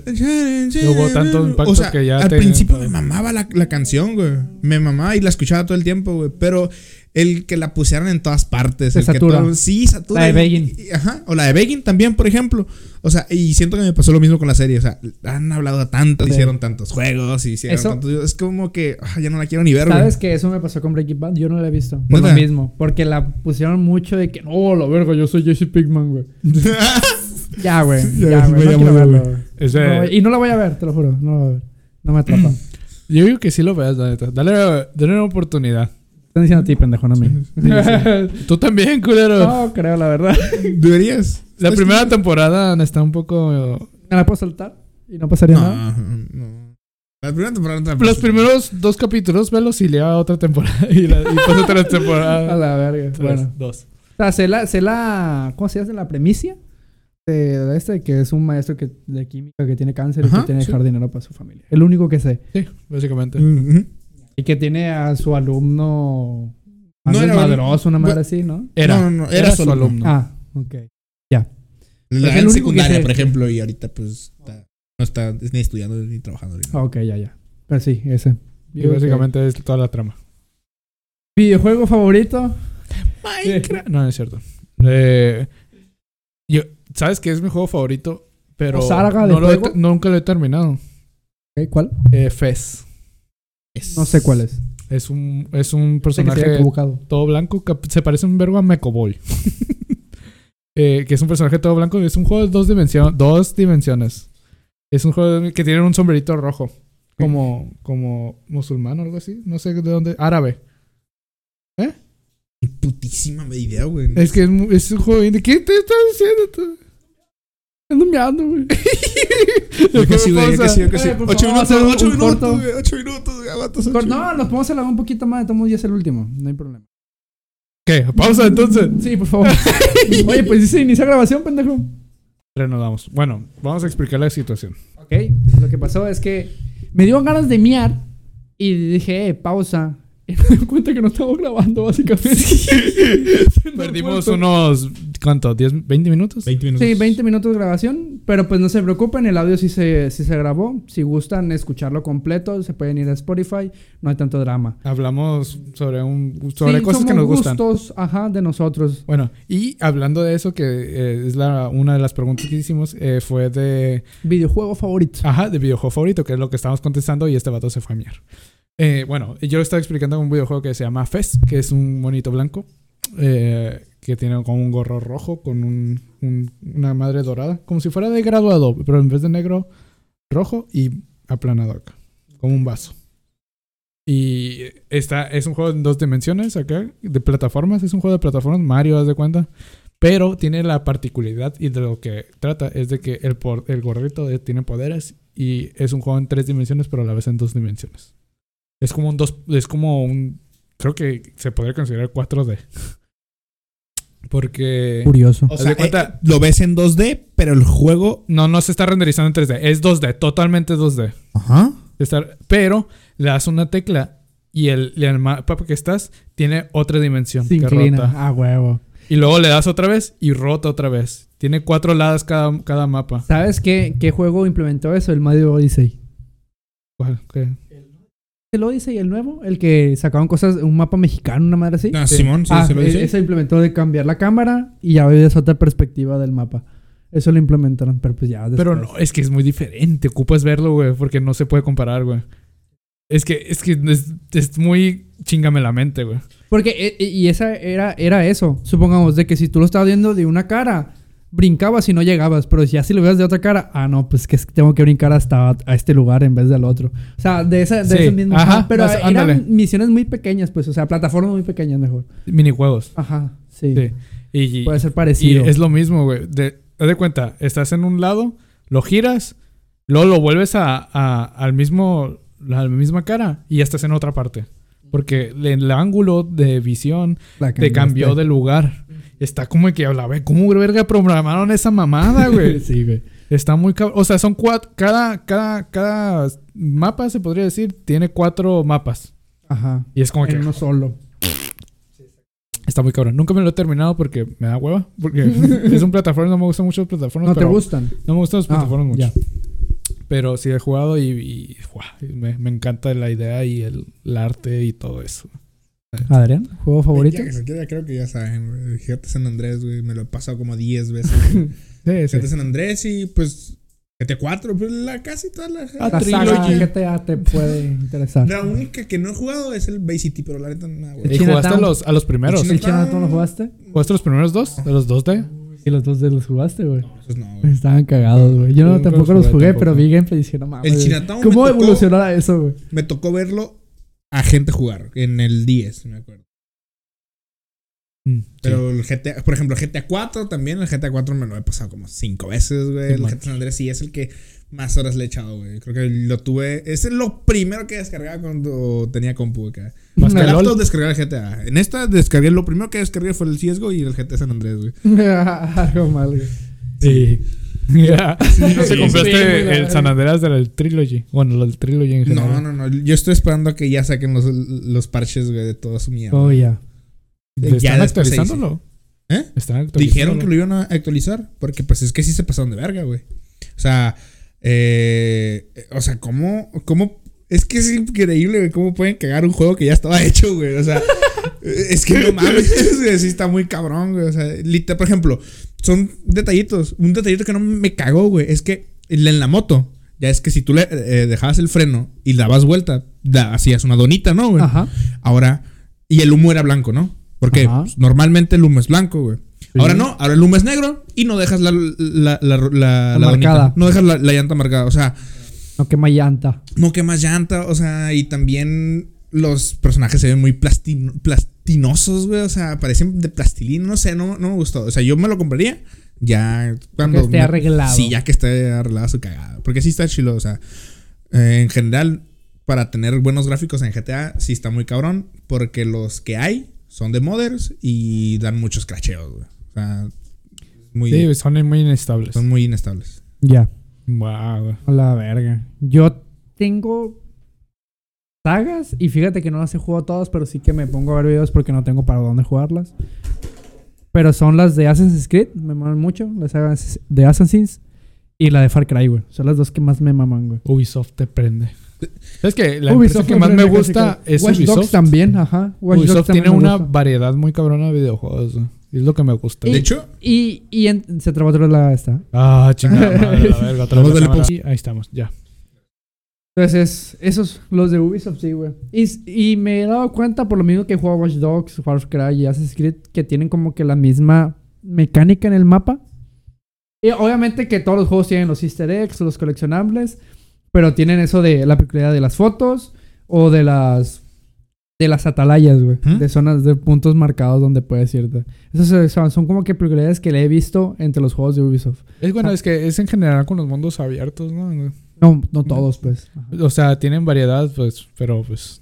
Hubo tanto impacto o sea, que ya al te- principio me mamaba la, la canción, güey. Me mamaba y la escuchaba todo el tiempo, güey. Pero el que la pusieran en todas partes. Te el que satura. todo- sí, satura. La de Begin. Ajá. O la de Begin también, por ejemplo. O sea, y siento que me pasó lo mismo con la serie. O sea, han hablado tanto, Sí. hicieron tantos juegos, hicieron Eso- tantos. Es como que ah, ya no la quiero ni ver, güey. ¿Sabes que eso me pasó con Breaking Bad? Yo no la he visto. Por lo mismo. Porque la pusieron mucho de que, no, la verga, yo soy Jesse Pinkman, güey. <laughs> <laughs> Ya, güey. Ya, sí güey. No verlo, No, y no la voy a ver, te lo juro. No la voy a ver. No me atrapa. <laughs> yo digo que sí lo veas, la neta. Dale, dale una oportunidad. Están diciendo a ti, pendejo, no a mí. <laughs> Tú también, culero. no, creo, la verdad. Deberías. la ¿Estás- primera temporada está un poco... ¿Me la puedo saltar? ¿Y no pasaría nada? No, no. La primera temporada. no te- Los primeros dos capítulos, velos y le a otra temporada. Y, la, y pásate la <laughs> A temporada. la verga. tres, Bueno. dos. O sea, sé la, sé la. ¿Cómo se llama? La premicia de, de este, que es un maestro que, de química que tiene cáncer y que tiene que sí. dejar dinero para su familia. El único que sé. Sí, básicamente. Y que tiene a su alumno. No No era- madroso, una madre así, ¿no? Era, No, no, no, era, su alumno. Ah, ok. La en único secundaria, por ejemplo, y ahorita pues está- no está ni estudiando ni trabajando. Ah, Ok, ya, ya. Pero sí, ese. Y básicamente es toda la trama. ¿Videojuego favorito? Minecraft. No, no es cierto. Eh, yo, ¿Sabes qué es mi juego favorito? Pero ¿O saga de no lo he nunca lo he terminado. Ok, ¿Cuál? Eh, Fez. No sé cuál es. Es un, es un personaje todo blanco. que se parece un verbo a Mecoboy. <laughs> Eh, que es un personaje todo blanco. Es un juego de dos, dimensiones dos dimensiones. Es un juego que tiene un sombrerito rojo. Como, como musulmán o algo así. No sé de dónde. Árabe. Putísima idea, güey. Es que es, un juego indie. ¿Qué te estás diciendo tú? Ando meando, güey. <laughs> Yo que sí, güey, yo que sí, yo que sí. Eh, Ocho minutos, ocho minutos, güey. Ocho minutos, No, nos podemos alargar un poquito más. Modos, ya es el último. No hay problema. ¿Qué? Pausa entonces. Sí, por favor. <laughs> Oye, pues dice inicia grabación, pendejo. Reanudamos. Bueno, vamos a explicar la situación. Ok, lo que pasó es que me dio ganas de miar y dije, eh, pausa. Y me di cuenta que no estamos grabando, básicamente. <laughs> Perdimos unos. ¿Cuánto? ¿10, 20 minutos? 20 minutos. Sí, 20 minutos de grabación, pero pues no se preocupen, el audio sí se, sí se grabó. Si gustan escucharlo completo, se pueden ir a Spotify, no hay tanto drama. Hablamos sobre un sobre Sí, cosas que nos gustan. gustos, ajá, de nosotros. Bueno, y hablando de eso, que eh, es la, una de las preguntas que hicimos, eh, fue de. Videojuego favorito. Ajá, de videojuego favorito, que es lo que estábamos contestando, y este vato se fue a miar. Eh, bueno, yo le estaba explicando un videojuego que se llama Fez, que es un monito blanco, eh, que tiene como un gorro rojo con un- un- una madre dorada, como si fuera de graduado, pero en vez de negro, rojo y aplanado acá, como un vaso. Y esta es un juego en dos dimensiones acá, de plataformas, es un juego de plataformas, Mario, haz de cuenta. Pero tiene la particularidad y de lo que trata es de que el, el gorrito tiene poderes y es un juego en tres dimensiones, pero a la vez en dos dimensiones. Es como un dos, es como un, creo que se podría considerar 4D. Porque Curioso. O sea, cuenta- eh, lo ves en 2D, pero el juego. no, no se está renderizando en 3D, es 2D, totalmente 2D. Ajá. Está- pero le das una tecla y el, el mapa que estás tiene otra dimensión Se que inclina. rota. Ah, huevo. Y luego le das otra vez y rota otra vez. Tiene cuatro lados cada, cada mapa. ¿Sabes qué, qué juego implementó eso? El Mario Odyssey. ¿Cuál? ¿Qué? ¿El Odyssey, el nuevo? El que sacaban cosas, un mapa mexicano, una madre así. Ah, Sí. Simón, sí, ah, se lo e- dice. eso implementó de cambiar la cámara y ya ves otra perspectiva del mapa. Eso lo implementaron, pero pues ya. Pero después. no, es que es muy diferente. Ocupas verlo, güey, porque no se puede comparar, güey. Es que es, que es, es muy chingame la mente, güey. Porque, e- e- y esa era, era eso. Supongamos de que si tú lo estabas viendo de una cara, brincabas y no llegabas. Pero ya si lo veas de otra cara, ah, no, pues que tengo que brincar hasta a este lugar en vez del otro. O sea, de esa, de Sí, ese mismo. ajá, Pero vas- eran ándale. misiones muy pequeñas, pues. O sea, plataformas muy pequeñas mejor. Minijuegos. Ajá. Sí. Sí. Y, Puede ser y parecido. es lo mismo, güey. De, haz de cuenta, estás en un lado, lo giras, luego lo vuelves a, a- al mismo, la misma cara y ya estás en otra parte. Porque el, el ángulo de visión te cambió de lugar. Está como que habla, güey, ¿cómo verga programaron esa mamada, güey? <laughs> sí, güey. Está muy cabrón. O sea, son cuatro. Cada, cada, cada mapa, se podría decir, tiene cuatro mapas. Ajá. Y es como que En uno solo. está muy cabrón. Nunca me lo he terminado porque me da hueva. Porque <laughs> es un plataforma, no me gustan mucho las plataformas. ¿No te gustan? No me gustan las Ah, plataformas mucho. ya. Pero sí he jugado y, me, me encanta la idea y el, el arte y todo eso. Adrián, ¿juego favorito? Ya, ya- ya creo que ya saben, güey. GTA San Andrés, güey. Me lo he pasado como 10 veces. <laughs> Sí, sí. GTA San Andrés y pues GTA 4, pues la, casi toda la, Ah, La saga. GTA te puede <laughs> interesar. La única que no he jugado es el Vice City, pero la neta no, güey. ¿Y jugaste a los, a los primeros? El ¿El Chinatown lo jugaste? ¿Jugaste los primeros dos? ¿De los dos D? Y los dos de los jugaste, güey. Esos no, güey. Estaban cagados, güey. Yo no, tampoco los jugué tampoco. pero vi gameplay y dije, no mames. El güey. Chinatown ¿Cómo me tocó- evolucionará eso, güey? Me tocó verlo a gente jugar en el 10, me acuerdo. Mm, sí. Pero el GTA, por ejemplo, GTA 4 también, el GTA 4 me lo he pasado como 5 veces, güey. el. GTA San Andrés sí es el que más horas le he echado, güey. Creo que lo tuve. Ese es lo primero que descargaba cuando tenía compu acá. Más que el laptop LOL. descargué el GTA. En esta descargué, lo primero que descargué fue el CSGO y el GTA San Andrés, güey. <laughs> Algo mal, güey. Sí. ¿No Sí, te compraste sí, el. San Andreas del Trilogy? Bueno, el Trilogy en general. No, no, no. Yo estoy esperando a que ya saquen los, los parches, güey, de toda su mierda. Oh, ya. ¿Están actualizándolo? ¿Eh? ¿Están actualizándolo? Dijeron que lo iban a actualizar. Porque pues es que sí se pasaron de verga, güey. O sea, eh, o sea, ¿cómo, cómo? Es que es increíble, güey, cómo pueden cagar un juego que ya estaba <laughs> hecho, güey. O sea, es que no mames, <laughs> sí está muy cabrón, güey. O sea, literal, por ejemplo, son detallitos. Un detallito que no me cagó, güey, es que en la moto, ya es que si tú le eh, dejabas el freno y dabas vuelta, da- hacías una donita, ¿no, güey? Ajá. Ahora, y el humo era blanco, ¿no? Porque pues, normalmente el humo es blanco, güey. Ahora no, ahora el humo es negro y no dejas la, la, la, marcada. No dejas la, la llanta marcada. O sea, No quema llanta. no quemas llanta. O sea, y también los personajes se ven muy plastin- plastinosos, güey. O sea, parecen de plastilina. No sé, no, no me gustó. O sea, yo me lo compraría ya cuando. esté me- arreglado. Sí, ya que esté arreglada su cagada. Porque sí está chilo. O sea, eh, en general, para tener buenos gráficos en GTA, sí está muy cabrón. Porque los que hay son de modders y dan muchos cracheos, güey. O sea, muy, Sí, son muy inestables. son muy inestables. Ya. Wow. A la verga. Yo tengo sagas y fíjate que no las he jugado todas, pero sí que me pongo a ver videos porque no tengo para dónde jugarlas. Pero son las de Assassin's Creed, me maman mucho, las sagas de Assassin's y la de Far Cry, güey. Son las dos que más me maman, güey. Ubisoft te prende. ¿Sabes qué? La Ubisoft empresa que más me gusta que- es Watch Dogs Ubisoft. también, ajá. Watch Ubisoft tiene una gusta. variedad muy cabrona de videojuegos. güey. Es lo que me gusta. De Y- hecho, Y, y en- se trabó otra vez la esta. Ah, chingada <laughs> madre, la verga. otra vez la Ahí estamos, ya. Entonces, esos, los de Ubisoft, sí, güey. Y, y me he dado cuenta, por lo mismo que jugado Watch Dogs, Far Cry y Assassin's Creed, que tienen como que la misma mecánica en el mapa. Y obviamente que todos los juegos tienen los easter eggs, los coleccionables, pero tienen eso de la peculiaridad de las fotos o de las de las atalayas, güey. ¿Mm? De zonas, de puntos marcados donde puedes irte. Esas son, son como que peculiaridades que le he visto entre los juegos de Ubisoft. Es bueno, Ah. es que es en general con los mundos abiertos, ¿no? No, no todos, pues. Ajá. O sea, tienen variedad, pues, pero pues.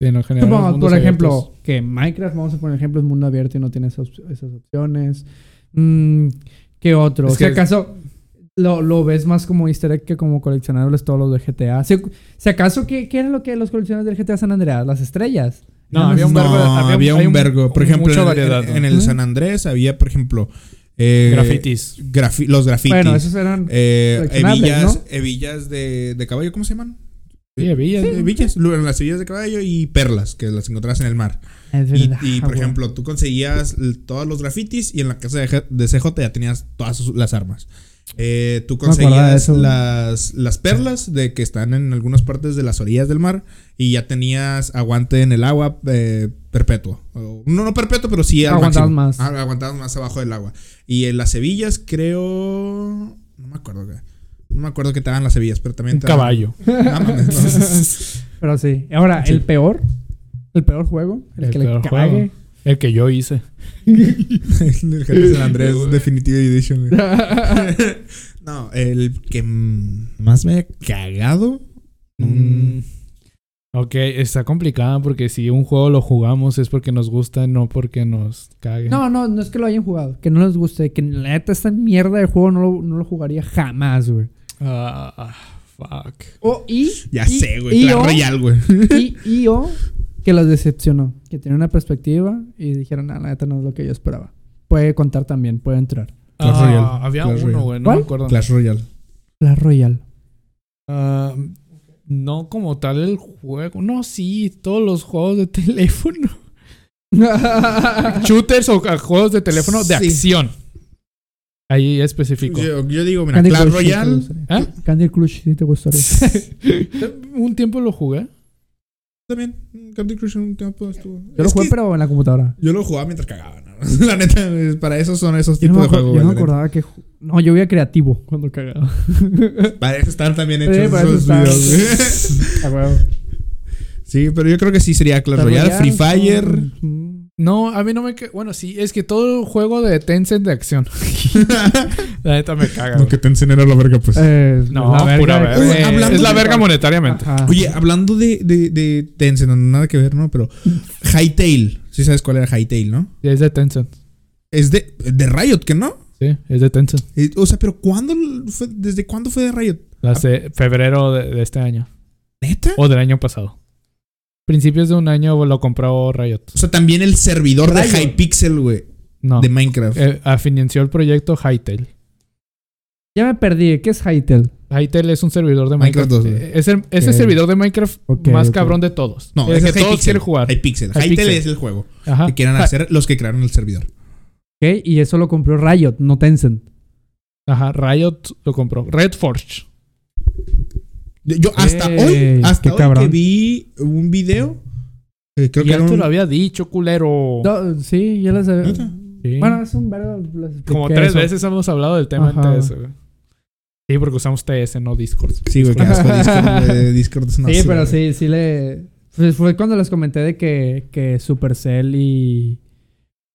En general. por ejemplo, abiertos- que Minecraft, vamos a poner ejemplo, es mundo abierto y no tiene esas, esas opciones. Mm, ¿Qué otro? Es que- acaso lo, lo ves más como easter egg que como coleccionables todos los de GTA. Si, si acaso, ¿qué, ¿qué era lo que los coleccionables del GTA San Andreas? ¿Las estrellas? No, había un no, vergo de- había, había- un vergo. Por ejemplo, mucha en- variedad, en, ¿no? en el. San Andrés había, por ejemplo, eh, Grafitis. grafi- los grafitis. Bueno, esos eran. eh, coleccionables, hebillas, ¿no? hebillas de, de caballo, ¿cómo se llaman? Sí. Hebillas, las hebillas de caballo y perlas, que las encontrabas en el mar. Es Y, verdad, y, por güey. ejemplo, tú conseguías todos los grafitis y en la casa de, de CJ ya tenías todas sus- las armas. Eh, tú conseguías eso. las, las perlas de que están en algunas partes de las orillas del mar y ya tenías aguante en el agua eh, perpetuo. No, no perpetuo, pero sí Aguantabas más. Ah, aguantabas más abajo del agua. Y en las hebillas creo... No me acuerdo. No me acuerdo que te daban las hebillas, pero también Un te daban- caballo. <laughs> No mames, no. <laughs> Pero sí. Ahora, Sí. el peor. El peor juego. El, El que peor le cague. juego. El que yo hice. <laughs> el GTA San Andrés Definitive Edition, güey. <laughs> No, el que más me ha cagado. mm, Mm. Ok, está complicada porque si un juego lo jugamos es porque nos gusta, no porque nos cague. No, no, no es que lo hayan jugado. Que no les guste. Que la neta esta mierda de juego no lo, no lo jugaría jamás, güey. Ah, fuck. O, y, Ya y- sé, güey. y Clash o- Royale, güey. Y, y o que los decepcionó. Que tiene una perspectiva y dijeron, "Ah, la neta no es lo que yo esperaba. Puede contar también, puede entrar. Clash Ah, Royale. Había Clash uno, Royale. güey, no ¿Cuál? me acuerdo. Clash Royale. La Royal. Ah, no como tal el juego. No, sí, todos los juegos de <laughs> teléfono. Shooters o juegos de teléfono de acción. Ahí específico. Yo, yo digo, mira, Candy Clash Royale. ¿Ah? Candy Crush, sí te gustaría. <laughs> un tiempo lo jugué. También. Candy Crush en un tiempo estuvo. Yo lo jugué, pero en la computadora. Yo lo jugaba mientras cagaba, ¿no? <laughs> La neta, para eso son esos no tipos de juegos. yo no acordaba que... No, yo veía creativo cuando cagaba. <laughs> Para eso están también hechos Sí, esos videos, güey. <laughs> A huevo. Sí, pero yo creo que sí sería Clash Royale, Free Fire. mm, No, a mí no me... Bueno, sí, es que todo juego de Tencent de acción. <laughs> la neta me caga. No, que te enseñara la verga, pues. eh, No, la verga. pura verga. Oye, hablando es la de- verga monetariamente. Ajá. Oye, hablando de, de, de Tencent, no, nada que ver, ¿no? Pero Hytale. Sí sabes cuál era Hytale, ¿no? Sí, es de Tencent. Es de, de Riot, ¿que no? Sí, es de Tencent. Eh, O sea, pero ¿cuándo fue, ¿desde cuándo fue de Riot? Hace febrero de, de este año. ¿Neta? O del año pasado. Principios de un año lo compró Riot. O sea, también el servidor de Riot. Hypixel, güey. No. De Minecraft. Eh, financió el proyecto Hytale. Ya me perdí. ¿Qué es Hytale? Hytale es un servidor de Minecraft Minecraft. 2, güey. Eh, es el, es el Ok. servidor de Minecraft Ok, más ok. cabrón de todos. no, el es que el todos Hypixel. quieren jugar. Hypixel. Hypixel. Hytale es el juego Ajá. que quieren hacer los que crearon el servidor. ¿Qué? Y eso lo compró Riot, no Tencent. Ajá, Riot lo compró. Red Forge. Yo hasta Ey, hoy, hasta qué hoy cabrón. que vi un video, eh, creo que ya te un- lo había dicho, culero. No, sí, ya les sabía. Bueno, es un verbo. Como tres eso. veces hemos hablado del tema Ajá. en TS, güey. Sí, porque usamos TS, no Discord. Sí, güey, asco Discord, Discord es una sí, pero sí, sí le. Fue, fue cuando les comenté de que, que Supercell y.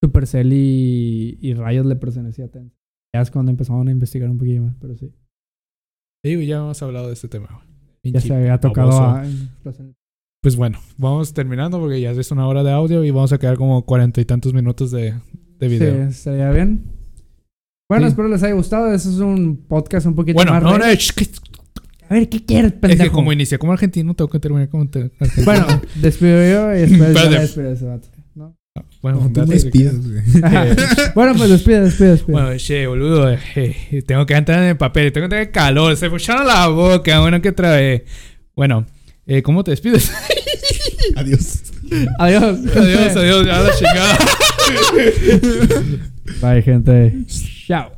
Supercell y, y Riot le pertenecía a Tencent. Ya es cuando empezaron a investigar un poquillo más, pero sí. Sí, güey, ya hemos hablado de este tema, güey. Ya se había tocado a. Pues bueno, vamos terminando porque ya es una hora de audio y vamos a quedar como cuarenta y tantos minutos de, de Sí, video. estaría bien. Bueno, Sí. espero les haya gustado. Este es un podcast un poquito Bueno, más. no, no, que- A ver, ¿qué quieres, es pendejo? que como inicié como argentino, tengo que terminar como te- <laughs> argentino. Bueno, despido yo y después Espérate. ya despido ese vato, ¿no? Bueno, No, tú date, me despidas, güey. <laughs> Eh, <laughs> Bueno, pues despide, despide, despide. Bueno, che, boludo, eh, tengo que entrar en el papel, tengo que tener calor, se me echaron la boca, bueno, que trae. Bueno, eh, ¿cómo te despides? <laughs> Adiós. Adiós. adiós, adiós, ya la chingada. Bye, gente. Chao.